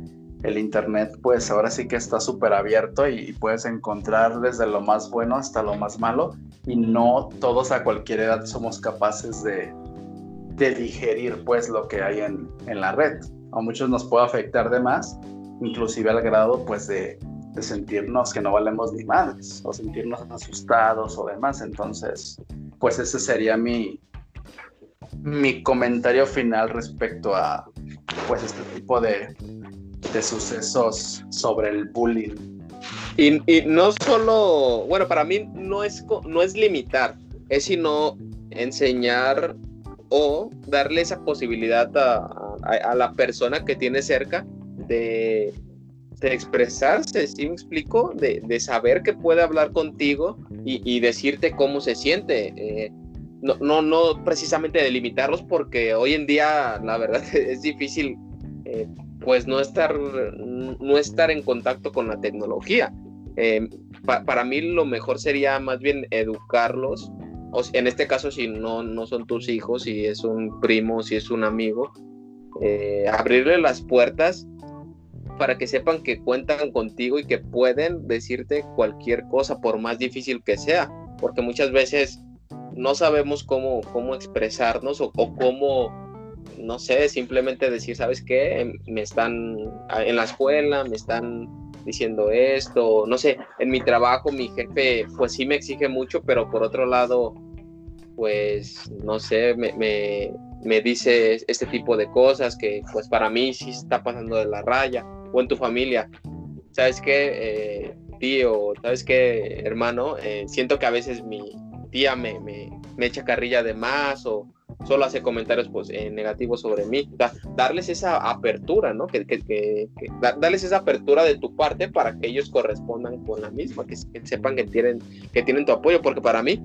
el internet pues ahora sí que está súper abierto y, puedes encontrar desde lo más bueno hasta lo más malo y no todos a cualquier edad somos capaces de, de digerir pues lo que hay en, en la red. A muchos nos puede afectar de más, inclusive al grado pues de, sentirnos que no valemos ni madres o sentirnos asustados o demás. Entonces, pues ese sería mi, mi comentario final respecto a pues este tipo de, de sucesos sobre el bullying. Y, y, no solo, bueno, para mí no es, no es limitar, es sino enseñar o darle esa posibilidad a, a la persona que tiene cerca de de expresarse, ¿sí me explico? De, de saber que puede hablar contigo y, y decirte cómo se siente. Eh, no, no, no precisamente delimitarlos porque hoy en día la verdad es difícil eh, pues no estar, no estar en contacto con la tecnología. Eh, para mí lo mejor sería más bien educarlos, en este caso si no, no son tus hijos, si es un primo, si es un amigo, abrirle las puertas para que sepan que cuentan contigo y que pueden decirte cualquier cosa, por más difícil que sea, porque muchas veces no sabemos cómo, cómo expresarnos o, cómo no sé, simplemente decir, ¿sabes qué? Me están en la escuela, me están diciendo esto, no sé, en mi trabajo mi jefe pues sí me exige mucho, pero por otro lado, pues no sé, me, me, dice este tipo de cosas que pues para mí sí está pasando de la raya, o en tu familia, ¿sabes qué? Eh, tío, ¿sabes qué, hermano? Eh, siento que a veces mi tía me, me, echa carrilla de más o solo hace comentarios pues, eh, negativos sobre mí. darles esa apertura, ¿no? Que, darles esa apertura de tu parte para que ellos correspondan con la misma, que, sepan que tienen, que tienen tu apoyo, porque para mí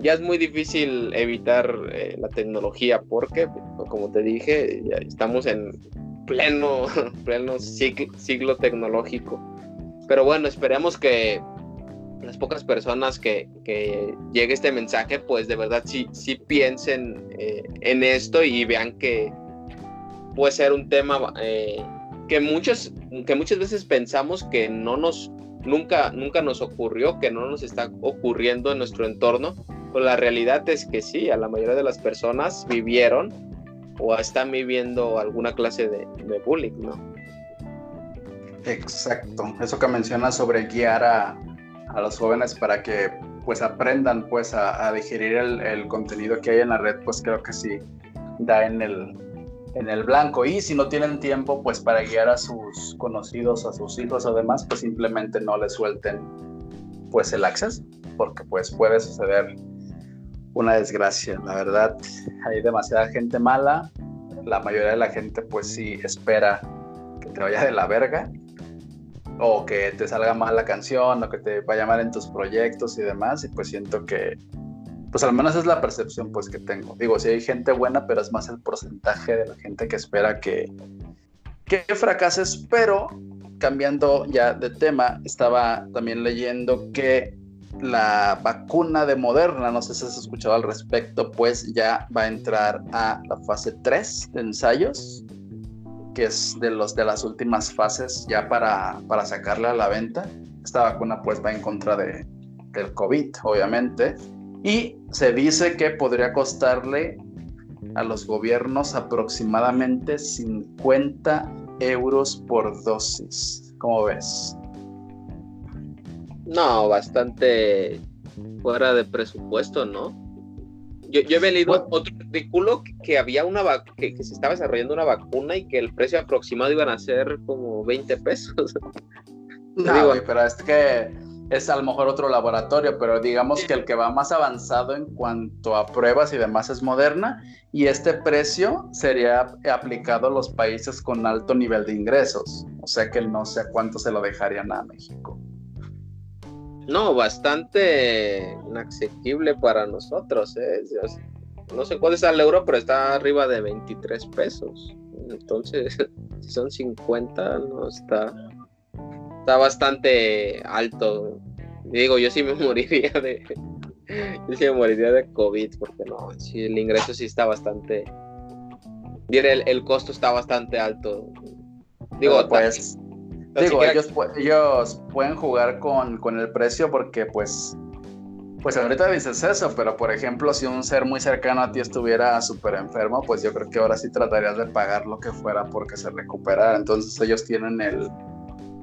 ya es muy difícil evitar la tecnología, porque, como te dije, estamos en pleno, pleno siglo tecnológico. Pero bueno, esperemos que las pocas personas que, llegue este mensaje, pues de verdad sí, sí piensen eh, en esto y vean que puede ser un tema eh, que, muchos, que muchas veces pensamos que no nos, nunca, nunca nos ocurrió, que no nos está ocurriendo en nuestro entorno, pero la realidad es que sí, a la mayoría de las personas vivieron o están viviendo alguna clase de, de bullying, ¿no? Exacto, eso que mencionas sobre guiar a, a los jóvenes para que pues aprendan pues a, digerir el, contenido que hay en la red, pues creo que sí da en el, en el blanco. Y si no tienen tiempo pues para guiar a sus conocidos, a sus hijos o demás, pues simplemente no les suelten pues el acceso, porque pues puede suceder una desgracia. La verdad, hay demasiada gente mala, la mayoría de la gente pues sí espera que te vaya de la verga. O que te salga mal la canción o que te vaya mal en tus proyectos y demás. Y pues siento que pues al menos es la percepción pues que tengo. Digo si hay gente buena pero es más el porcentaje de la gente que espera que que fracases. Pero cambiando ya de tema estaba también leyendo que la vacuna de Moderna, no sé si has escuchado al respecto, pues ya va a entrar a la fase 3 de ensayos que es de, los, de las últimas fases ya para, para sacarla a la venta. Esta vacuna pues va en contra de, del COVID, obviamente, y se dice que podría costarle a los gobiernos aproximadamente 50 euros por dosis. ¿Cómo ves? No, bastante fuera de presupuesto, ¿no? Yo, yo había leído otro artículo que, había una que, que, se estaba desarrollando una vacuna y que el precio aproximado iban a ser como 20 pesos. No, pero es que es a lo mejor otro laboratorio, pero digamos que el que va más avanzado en cuanto a pruebas y demás es Moderna y este precio sería aplicado a los países con alto nivel de ingresos, o sea que no sé cuánto se lo dejarían a México. No, bastante inaccesible para nosotros. ¿eh? No sé cuál es el euro, pero está arriba de 23 pesos. Entonces, si son 50, no está. Está bastante alto. Digo, yo sí me moriría de. Yo sí me moriría de COVID, porque no, si el ingreso sí está bastante. El, el costo está bastante alto. Digo, pues. Digo, ellos, ellos pueden jugar con, el precio porque pues pues ahorita dices eso, pero por ejemplo, si un ser muy cercano a ti estuviera súper enfermo, pues yo creo que ahora sí tratarías de pagar lo que fuera porque se recuperara. Entonces ellos tienen el,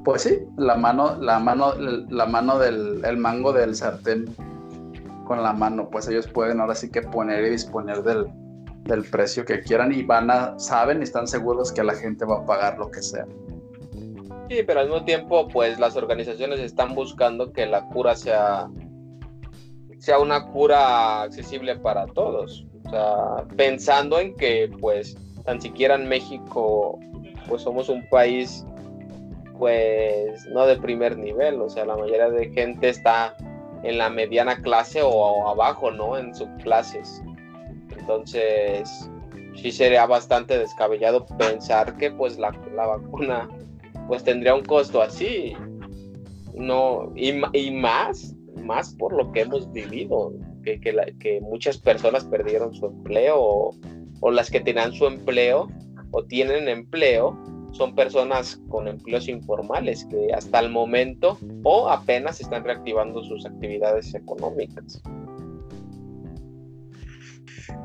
pues sí, la mano, la mano, la mano del el mango del sartén con la mano, pues ellos pueden ahora sí que poner y disponer del, del precio que quieran y van a, saben y están seguros que la gente va a pagar lo que sea. Sí, pero al mismo tiempo, pues las organizaciones están buscando que la cura sea, sea una cura accesible para todos. O sea, pensando en que, pues, tan siquiera en México, pues somos un país, pues, no de primer nivel. O sea, la mayoría de gente está en la mediana clase o abajo, ¿no? En subclases. Entonces, sí sería bastante descabellado pensar que, pues, la, la vacuna pues tendría un costo así. No, y, más, más por lo que hemos vivido, que, que, muchas personas perdieron su empleo o, las que tenían su empleo o tienen empleo son personas con empleos informales que hasta el momento o apenas están reactivando sus actividades económicas.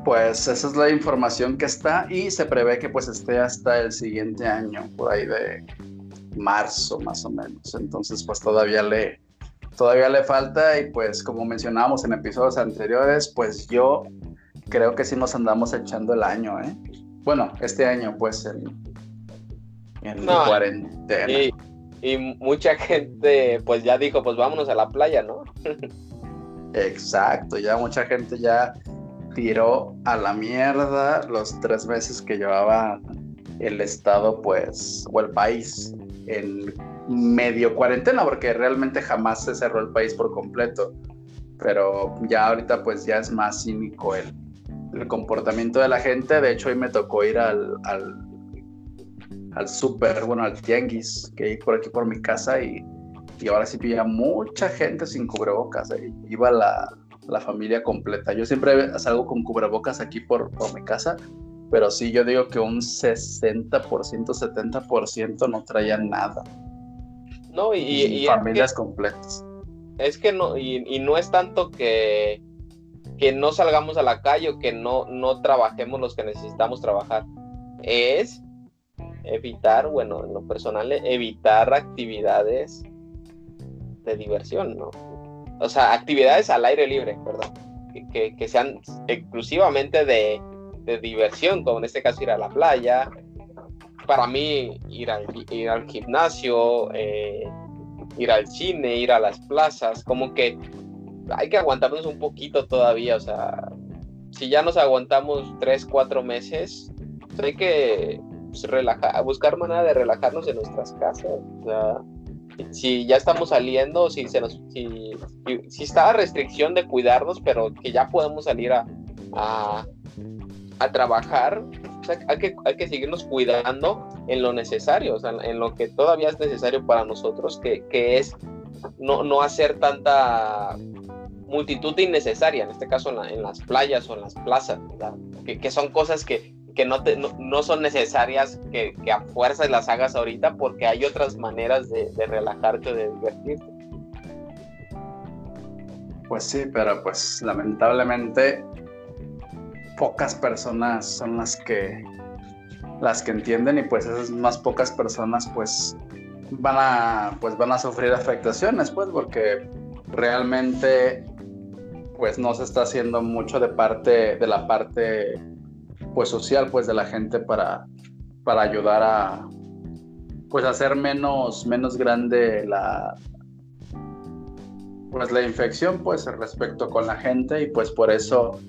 pues esa es la información que está y se prevé que pues esté hasta el siguiente año, por ahí de marzo más o menos. Entonces pues todavía le, todavía le falta y pues como mencionábamos en episodios anteriores, pues yo creo que sí nos andamos echando el año, ¿eh? Bueno, este año pues en, en cuarentena. Y, y mucha gente pues ya dijo, pues vámonos a la playa, ¿no? Exacto, ya mucha gente ya tiró a la mierda los tres meses que llevaba el estado, pues, o el país en medio cuarentena, porque realmente jamás se cerró el país por completo. Pero ya ahorita, pues, ya es más cínico el, el comportamiento de la gente. De hecho, hoy me tocó ir al, al, al súper, bueno, al tianguis, que hay por aquí por mi casa y, y ahora sí pilla mucha gente sin cubrebocas. ¿eh? Iba la, la familia completa. Yo siempre salgo con cubrebocas aquí por, por mi casa, pero sí, yo digo que un 60%, 70% no traían nada. No, y, familias completas. Es que no, y, no es tanto que, que no salgamos a la calle o que no, no trabajemos los que necesitamos trabajar. Es evitar, bueno, en lo personal, evitar actividades de diversión, ¿no? o sea, actividades al aire libre, perdón, que, sean exclusivamente de, diversión, como en este caso ir a la playa, para mí ir al, ir al gimnasio, eh, ir al cine, ir a las plazas, como que hay que aguantarnos un poquito todavía, o sea, si ya nos aguantamos tres, cuatro meses, pues hay que pues, relajar, buscar manera de relajarnos en nuestras casas, o sea, si ya estamos saliendo, si, se nos, si, si, está la restricción de cuidarnos, pero que ya podemos salir a, trabajar, hay, que, hay que seguirnos cuidando en lo necesario, o sea, en lo que todavía es necesario para nosotros, que, que es no, no hacer tanta multitud innecesaria, en este caso en, las playas o en las plazas, que, que, son cosas que, que no, no, son necesarias que, a fuerzas las hagas ahorita porque hay otras maneras de, relajarte, de divertirte. Pues sí, pero pues lamentablemente pocas personas son las que las que entienden y pues esas más pocas personas pues van a pues van a sufrir afectaciones pues porque realmente pues no se está haciendo mucho de parte de la parte pues social pues de la gente para, para ayudar a pues hacer menos, menos grande la pues la infección pues respecto con la gente y pues por eso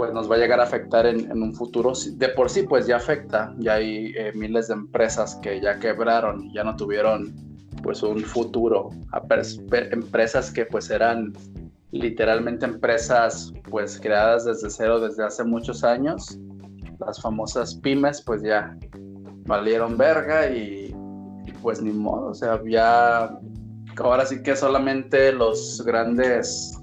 pues nos va a llegar a afectar en, un futuro. De por sí pues ya afecta. Ya hay eh, miles de empresas que ya quebraron ya no tuvieron pues un futuro. Empresas que pues eran literalmente empresas pues creadas desde cero desde hace muchos años. Las famosas pymes pues ya valieron verga y, pues ni modo, o sea, ya ahora sí que solamente los grandes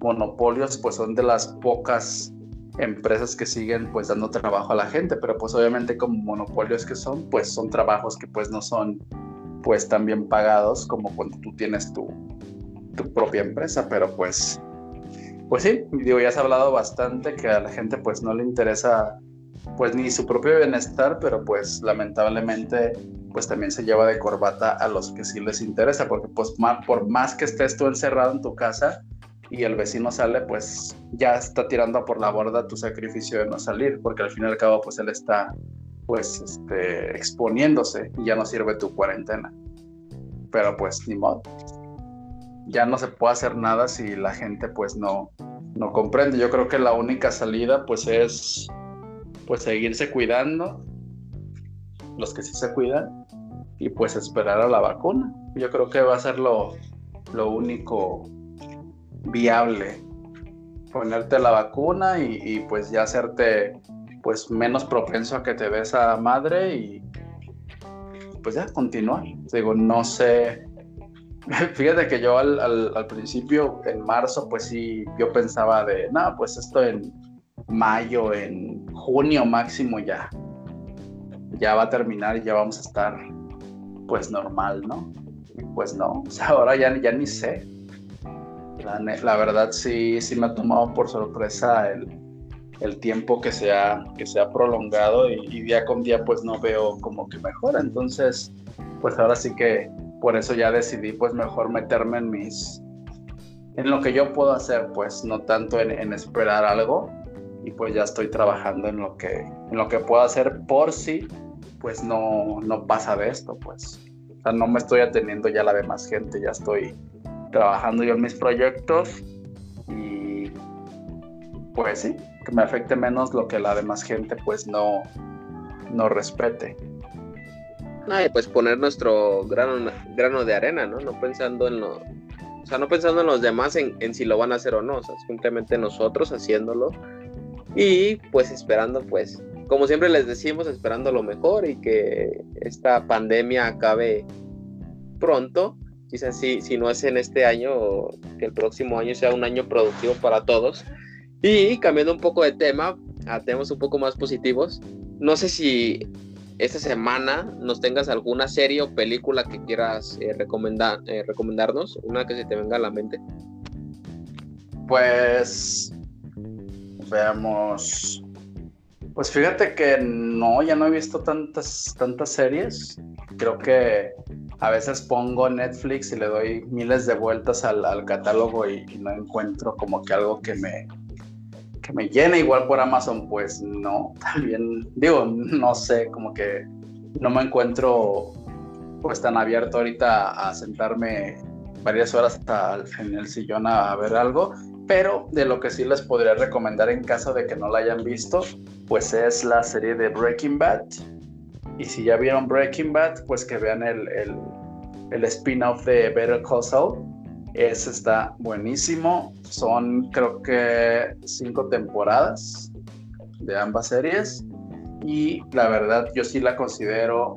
monopolios pues son de las pocas empresas que siguen pues dando trabajo a la gente, pero pues obviamente como monopolios que son, pues son trabajos que pues no son pues tan bien pagados como cuando tú tienes tu, tu propia empresa, pero pues pues sí, digo, ya has hablado bastante que a la gente pues no le interesa pues ni su propio bienestar, pero pues lamentablemente pues también se lleva de corbata a los que sí les interesa, porque pues por más que estés tú encerrado en tu casa y el vecino sale, pues ya está tirando por la borda tu sacrificio de no salir, porque al fin y al cabo pues él está pues este, exponiéndose y ya no sirve tu cuarentena. Pero pues ni modo. Ya no se puede hacer nada si la gente pues no, no comprende. Yo creo que la única salida pues es pues seguirse cuidando, los que sí se cuidan, y pues esperar a la vacuna. Yo creo que va a ser lo, lo único viable. Ponerte la vacuna y, pues ya hacerte pues menos propenso a que te des a madre y pues ya continuar. Digo, no sé. Fíjate que yo al, al, principio, en marzo, pues sí, yo pensaba de, no, pues esto en mayo, en junio máximo ya, ya va a terminar y ya vamos a estar pues normal, ¿no? pues no, ahora ya, ya ni sé. La, verdad sí, sí me ha tomado por sorpresa el, el tiempo que se ha, que se ha prolongado y, día con día pues no veo como que mejora. Entonces, pues ahora sí que por eso ya decidí pues mejor meterme en mis, en lo que yo puedo hacer, pues no tanto en, esperar algo y pues ya estoy trabajando en lo que, en lo que puedo hacer por si pues no, no pasa de esto, pues. No me estoy atendiendo ya a la demás gente, ya estoy trabajando yo en mis proyectos y pues sí, que me afecte menos lo que la demás gente pues no, no respete. pues poner nuestro grano, grano de arena, ¿no? No pensando en lo, o sea, no pensando en los demás en, si lo van a hacer o no, o sea, simplemente nosotros haciéndolo y pues esperando, pues, como siempre les decimos, esperando lo mejor y que esta pandemia acabe pronto, quizás si, si no es en este año, que el próximo año sea un año productivo para todos. Y cambiando un poco de tema, a temas un poco más positivos, no sé si esta semana nos tengas alguna serie o película que quieras eh, recomendar, eh, recomendarnos, una que se te venga a la mente. Pues veamos. Pues fíjate que no, ya no he visto tantas, tantas series. Creo que a veces pongo Netflix y le doy miles de vueltas al, catálogo y, no encuentro como que algo que me, me llene igual por Amazon, pues no, también digo, no sé, como que no me encuentro pues tan abierto ahorita a sentarme varias horas hasta en el sillón a ver algo, pero de lo que sí les podría recomendar en caso de que no la hayan visto, pues es la serie de Breaking Bad. Y si ya vieron Breaking Bad, pues que vean el, el, el spin-off de Better Call Saul ese está buenísimo. Son creo que cinco temporadas de ambas series. Y la verdad yo sí la considero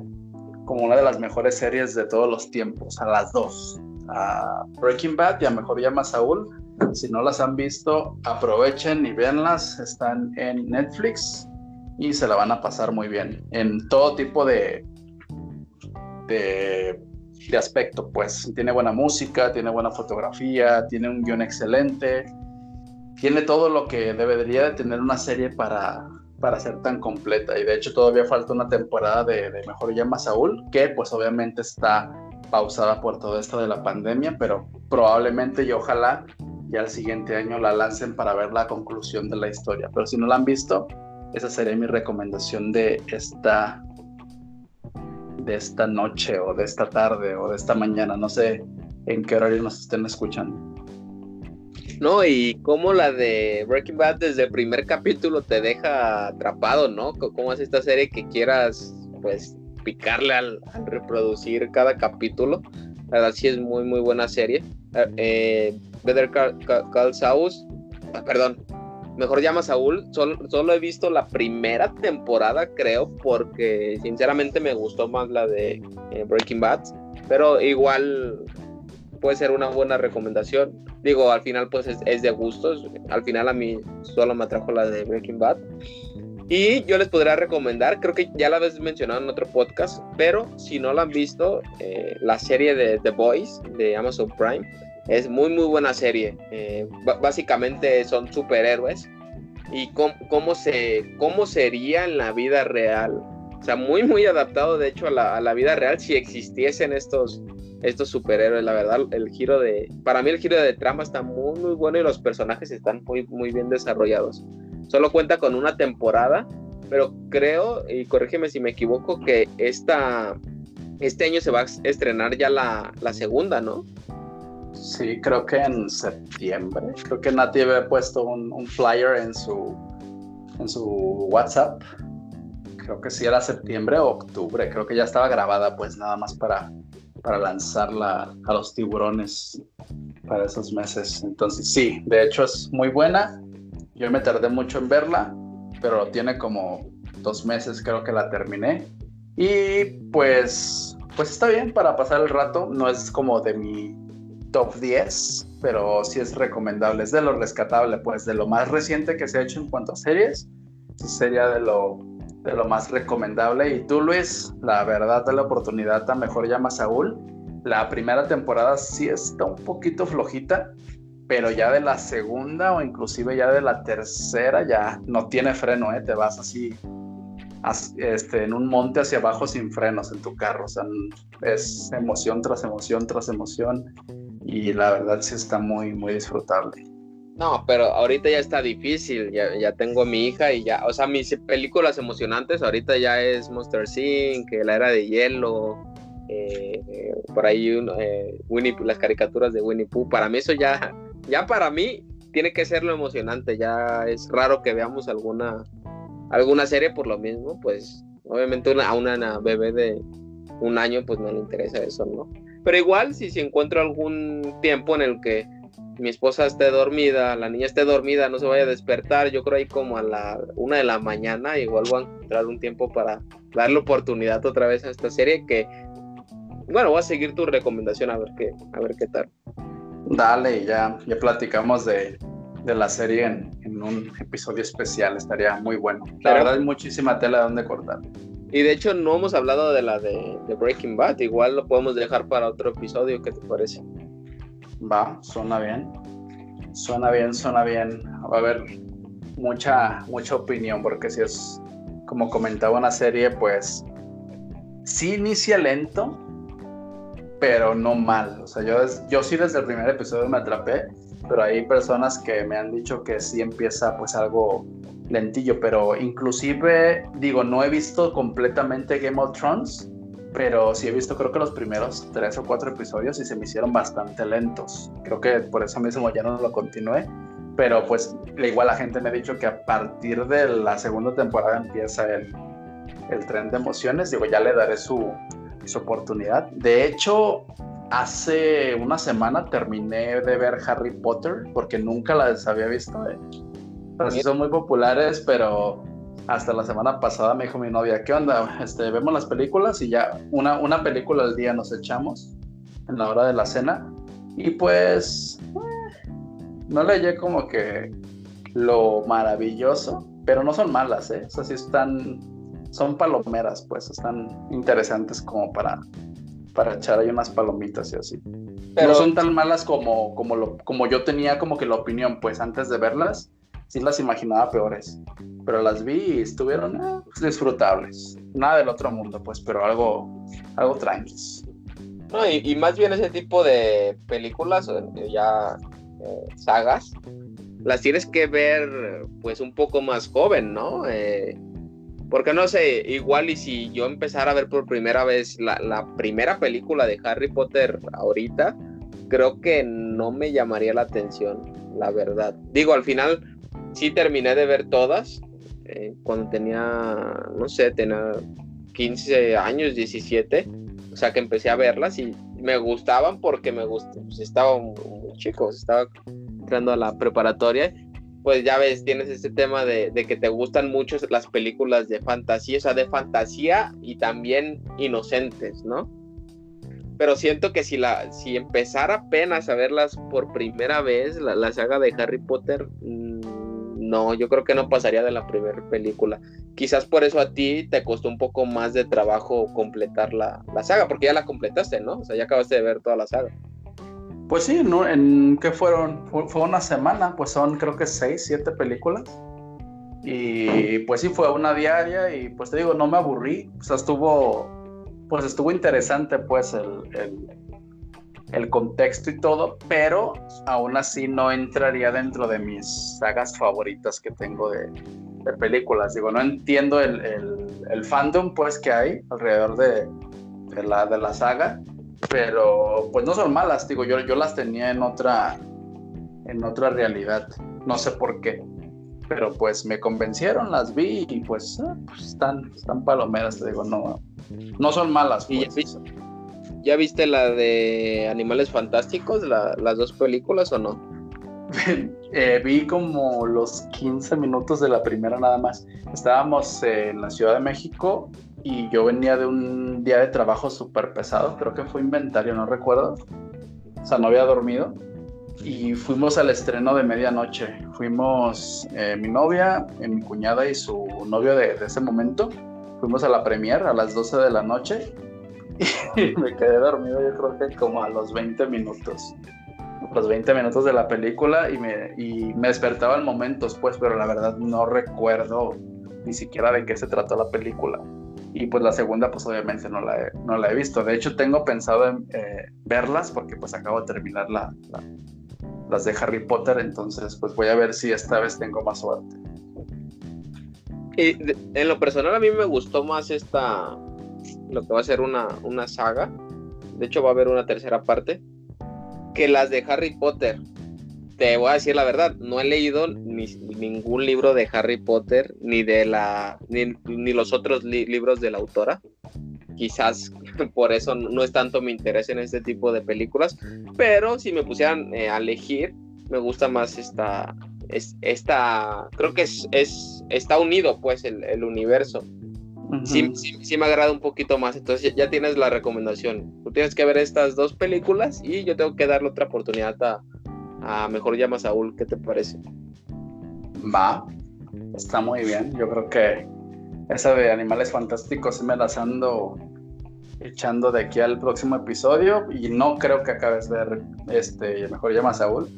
como una de las mejores series de todos los tiempos, a las dos. A Breaking Bad y a Mejor Llama Saúl. Si no las han visto, aprovechen y véanlas. Están en Netflix y se la van a pasar muy bien. En todo tipo de, de de aspecto, pues tiene buena música, tiene buena fotografía, tiene un guion excelente, tiene todo lo que debería de tener una serie para, para ser tan completa. Y de hecho todavía falta una temporada de, Mejor Llama Saúl, que pues obviamente está pausada por todo esto de la pandemia, pero probablemente y ojalá ya el siguiente año la lancen para ver la conclusión de la historia. Pero si no la han visto, esa sería mi recomendación de esta de esta noche o de esta tarde o de esta mañana, no sé en qué horario nos estén escuchando. No, y cómo la de Breaking Bad desde el primer capítulo te deja atrapado, ¿no? Cómo es esta serie que quieras, pues, picarle al, reproducir cada capítulo. La verdad sí es muy, muy buena serie. Eh, Better Call Saul, ah, perdón, Mejor llama Saúl. Solo, he visto la primera temporada, creo, porque sinceramente me gustó más la de eh, Breaking Bad. Pero igual puede ser una buena recomendación. Digo, al final pues es, de gustos. Al final a mí solo me atrajo la de Breaking Bad. Y yo les podría recomendar, creo que ya la habéis mencionado en otro podcast, pero si no la han visto, eh, la serie de The Boys de Amazon Prime es muy, muy buena serie. Eh, básicamente son superhéroes. Y cómo, se, cómo sería en la vida real. O sea, muy, muy adaptado, de hecho, a la, a la, vida real si existiesen estos, estos superhéroes. La verdad, el giro de... Para mí el giro de trama está muy, muy bueno y los personajes están muy, muy bien desarrollados. Solo cuenta con una temporada, pero creo, y corrígeme si me equivoco, que esta, este año se va a estrenar ya la, la segunda, ¿no? Sí, creo que en septiembre. Creo que Nati había puesto un, flyer en su, en su WhatsApp. Creo que sí era septiembre o octubre. Creo que ya estaba grabada, pues nada más para, para lanzarla a los tiburones para esos meses. Entonces, sí, de hecho es muy buena. Yo me tardé mucho en verla, pero tiene como dos meses, creo que la terminé. Y pues, pues está bien para pasar el rato. No es como de mi top 10, pero sí es recomendable. Es de lo rescatable, pues de lo más reciente que se ha hecho en cuanto a series, sería de lo, de lo más recomendable. Y tú, Luis, la verdad, de la oportunidad a Mejor Llama Saúl. La primera temporada sí está un poquito flojita, pero ya de la segunda o inclusive ya de la tercera ya no tiene freno, ¿eh? te vas así este, en un monte hacia abajo sin frenos en tu carro, o sea, es emoción tras emoción tras emoción y la verdad sí está muy, muy disfrutable. No, pero ahorita ya está difícil, ya, ya tengo a mi hija y ya, o sea, mis películas emocionantes ahorita ya es Monster Inc., La Era de Hielo, eh, por ahí eh, Winnie, las caricaturas de Winnie Pooh, para mí eso ya, ya para mí tiene que ser lo emocionante, ya es raro que veamos alguna, alguna serie por lo mismo, pues obviamente a una bebé de un año pues no le interesa eso, ¿no? Pero igual si, si encuentro algún tiempo en el que mi esposa esté dormida, la niña esté dormida, no se vaya a despertar, yo creo ahí como a la una de la mañana, igual voy a encontrar un tiempo para darle oportunidad otra vez a esta serie que, bueno, voy a seguir tu recomendación a ver qué, a ver qué tal. Dale, ya, ya platicamos de, la serie en, un episodio especial, estaría muy bueno. La verdad hay muchísima tela de donde cortar. Y de hecho no hemos hablado de la de, de Breaking Bad, igual lo podemos dejar para otro episodio, ¿qué te parece? Va, suena bien. Suena bien, suena bien. Va a haber mucha, mucha opinión, porque si es, como comentaba una serie, pues sí inicia lento, pero no mal. O sea, yo, yo sí desde el primer episodio me atrapé, pero hay personas que me han dicho que sí empieza pues algo lentillo, pero inclusive digo, no he visto completamente Game of Thrones, pero sí he visto creo que los primeros tres o cuatro episodios y se me hicieron bastante lentos. Creo que por eso mismo ya no lo continué, pero pues igual la gente me ha dicho que a partir de la segunda temporada empieza el, el tren de emociones, digo, ya le daré su, su oportunidad. De hecho, hace una semana terminé de ver Harry Potter porque nunca las había visto. Eh. son muy populares, pero hasta la semana pasada me dijo mi novia, ¿qué onda? Este, vemos las películas y ya una, una película al día nos echamos en la hora de la cena. Y pues eh, no le llegué como que lo maravilloso, pero no son malas, ¿eh? O sea, sí están, son palomeras, pues están interesantes como para, para echar ahí unas palomitas y así. Pero no son tan malas como, como, lo, como yo tenía como que la opinión, pues antes de verlas sí las imaginaba peores, pero las vi y estuvieron eh, disfrutables. Nada del otro mundo, pues, pero algo, algo tranquis. No, y, más bien ese tipo de películas, ya eh, sagas, las tienes que ver pues un poco más joven, ¿no? Eh, porque no sé, igual y si yo empezara a ver por primera vez la, primera película de Harry Potter ahorita, creo que no me llamaría la atención, la verdad. Digo, al final sí terminé de ver todas eh, cuando tenía, no sé, tenía 15 años, 17. O sea que empecé a verlas y me gustaban porque me gustan. Pues estaba muy, chico, estaba entrando a la preparatoria. Pues ya ves, tienes este tema de, que te gustan mucho las películas de fantasía, o sea, de fantasía y también inocentes, ¿no? Pero siento que si, la, si empezara apenas a verlas por primera vez, la, la saga de Harry Potter, no, yo creo que no pasaría de la primera película. Quizás por eso a ti te costó un poco más de trabajo completar la, saga, porque ya la completaste, ¿no? O sea, ya acabaste de ver toda la saga. Pues sí, ¿no? ¿En qué fueron? Fue, una semana, pues son creo que seis, siete películas. Y pues sí, fue una diaria y pues te digo, no me aburrí. O sea, estuvo, pues estuvo interesante pues el el contexto y todo, pero aún así no entraría dentro de mis sagas favoritas que tengo de, películas. Digo, no entiendo el, el, fandom pues que hay alrededor de, la, de la saga, pero pues no son malas, digo, yo, yo las tenía en otra, en otra realidad, no sé por qué. Pero pues me convencieron, las vi y pues, ah, pues están, están palomeras, te digo, no, no son malas. Pues. ¿Ya viste la de Animales Fantásticos, las dos películas o no? Eh, vi como los 15 minutos de la primera nada más. Estábamos en la Ciudad de México y yo venía de un día de trabajo súper pesado, creo que fue inventario, no recuerdo. O sea, no había dormido. Y fuimos al estreno de medianoche. Fuimos eh, mi novia, eh, mi cuñada y su novio de, de ese momento. Fuimos a la premier a las 12 de la noche y me quedé dormido yo creo que como a los 20 minutos. los 20 minutos de la película y me, y me despertaba en momentos, pues, pero la verdad no recuerdo ni siquiera de qué se trató la película. Y pues la segunda, pues obviamente no la he, no la he visto. De hecho, tengo pensado en eh, verlas porque pues acabo de terminar la, las de Harry Potter, entonces pues voy a ver si esta vez tengo más suerte. Y en lo personal a mí me gustó más esta, lo que va a ser una, una saga. De hecho va a haber una tercera parte. Que las de Harry Potter te voy a decir la verdad, no he leído ni, ningún libro de Harry Potter, ni de la, ni, los otros libros de la autora. Quizás por eso no es tanto mi interés en este tipo de películas, pero si me pusieran eh, a elegir, me gusta más esta, es, esta, creo que es, es está unido pues el, universo. sí, sí, me agrada un poquito más. Entonces ya, tienes la recomendación. Tú tienes que ver estas dos películas y yo tengo que darle otra oportunidad a, a Mejor Llama Saúl. ¿Qué te parece? Va, está muy bien. Yo creo que esa de Animales Fantásticos me las ando echando de aquí al próximo episodio y no creo que acabes de ver este Mejor Llama Saúl,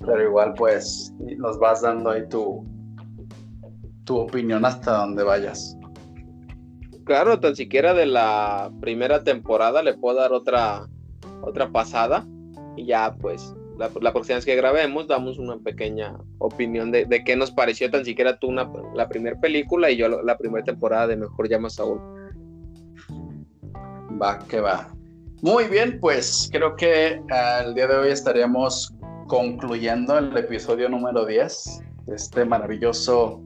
pero igual pues nos vas dando ahí tu, tu opinión hasta donde vayas. Claro, tan siquiera de la primera temporada le puedo dar otra, otra pasada y ya pues la, próxima vez que grabemos damos una pequeña opinión de, de qué nos pareció tan siquiera tú la primera película y yo la primera temporada de Mejor Llama Saúl. Va, que va. Muy bien, pues creo que al día de hoy estaríamos concluyendo el episodio número 10 de este maravilloso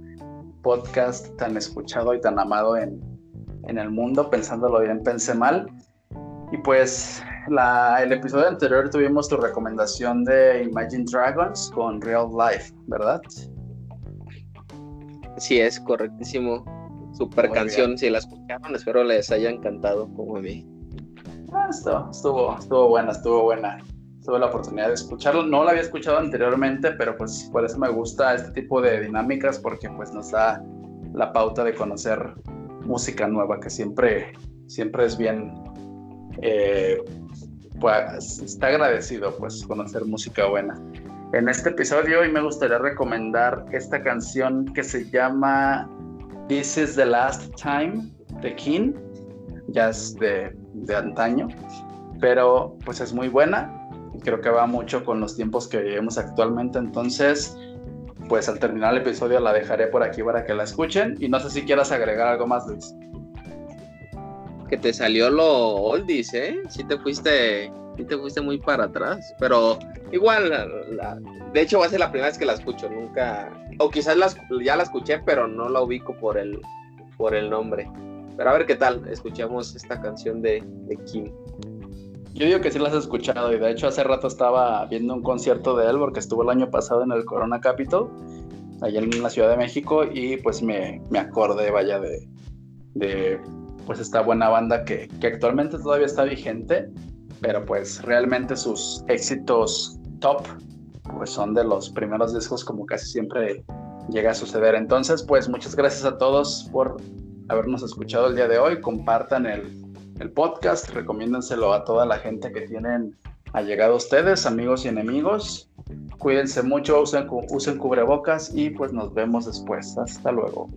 podcast tan escuchado y tan amado en, en el mundo. Pensándolo bien, pensé mal. Y pues la, el episodio anterior tuvimos tu recomendación de Imagine Dragons con Real Life, ¿verdad? Sí, es correctísimo. Super canción, si la escucharon, espero les haya encantado como a mí. Ah, estuvo, estuvo, buena, estuvo buena. Tuve la oportunidad de escucharlo. No la había escuchado anteriormente, pero pues por eso me gusta este tipo de dinámicas porque pues nos da la pauta de conocer música nueva que siempre, siempre es bien eh, pues está agradecido pues conocer música buena. En este episodio hoy me gustaría recomendar esta canción que se llama This is the Last Time de King, ya es de, de antaño, pero pues es muy buena. Y creo que va mucho con los tiempos que vivimos actualmente, entonces pues al terminar el episodio la dejaré por aquí para que la escuchen. Y no sé si quieras agregar algo más Luis que te salió lo oldies, ¿eh? Sí te fuiste, sí te fuiste muy para atrás, pero igual, de hecho va a ser la primera vez que la escucho, nunca, o quizás ya la escuché, pero no la ubico por el, por el nombre. Pero a ver qué tal, escuchamos esta canción de, Kim. Yo digo que sí la has escuchado y de hecho hace rato estaba viendo un concierto de él porque estuvo el año pasado en el Corona Capital, allá en la Ciudad de México y pues me, me acordé, vaya, de, de pues esta buena banda que, actualmente todavía está vigente, pero pues realmente sus éxitos top pues son de los primeros discos como casi siempre llega a suceder. Entonces pues muchas gracias a todos por habernos escuchado el día de hoy, compartan el, el podcast, recomiéndenselo a toda la gente que tienen allegado a ustedes, amigos y enemigos. Cuídense mucho, usen, usen cubrebocas y pues nos vemos después. Hasta luego.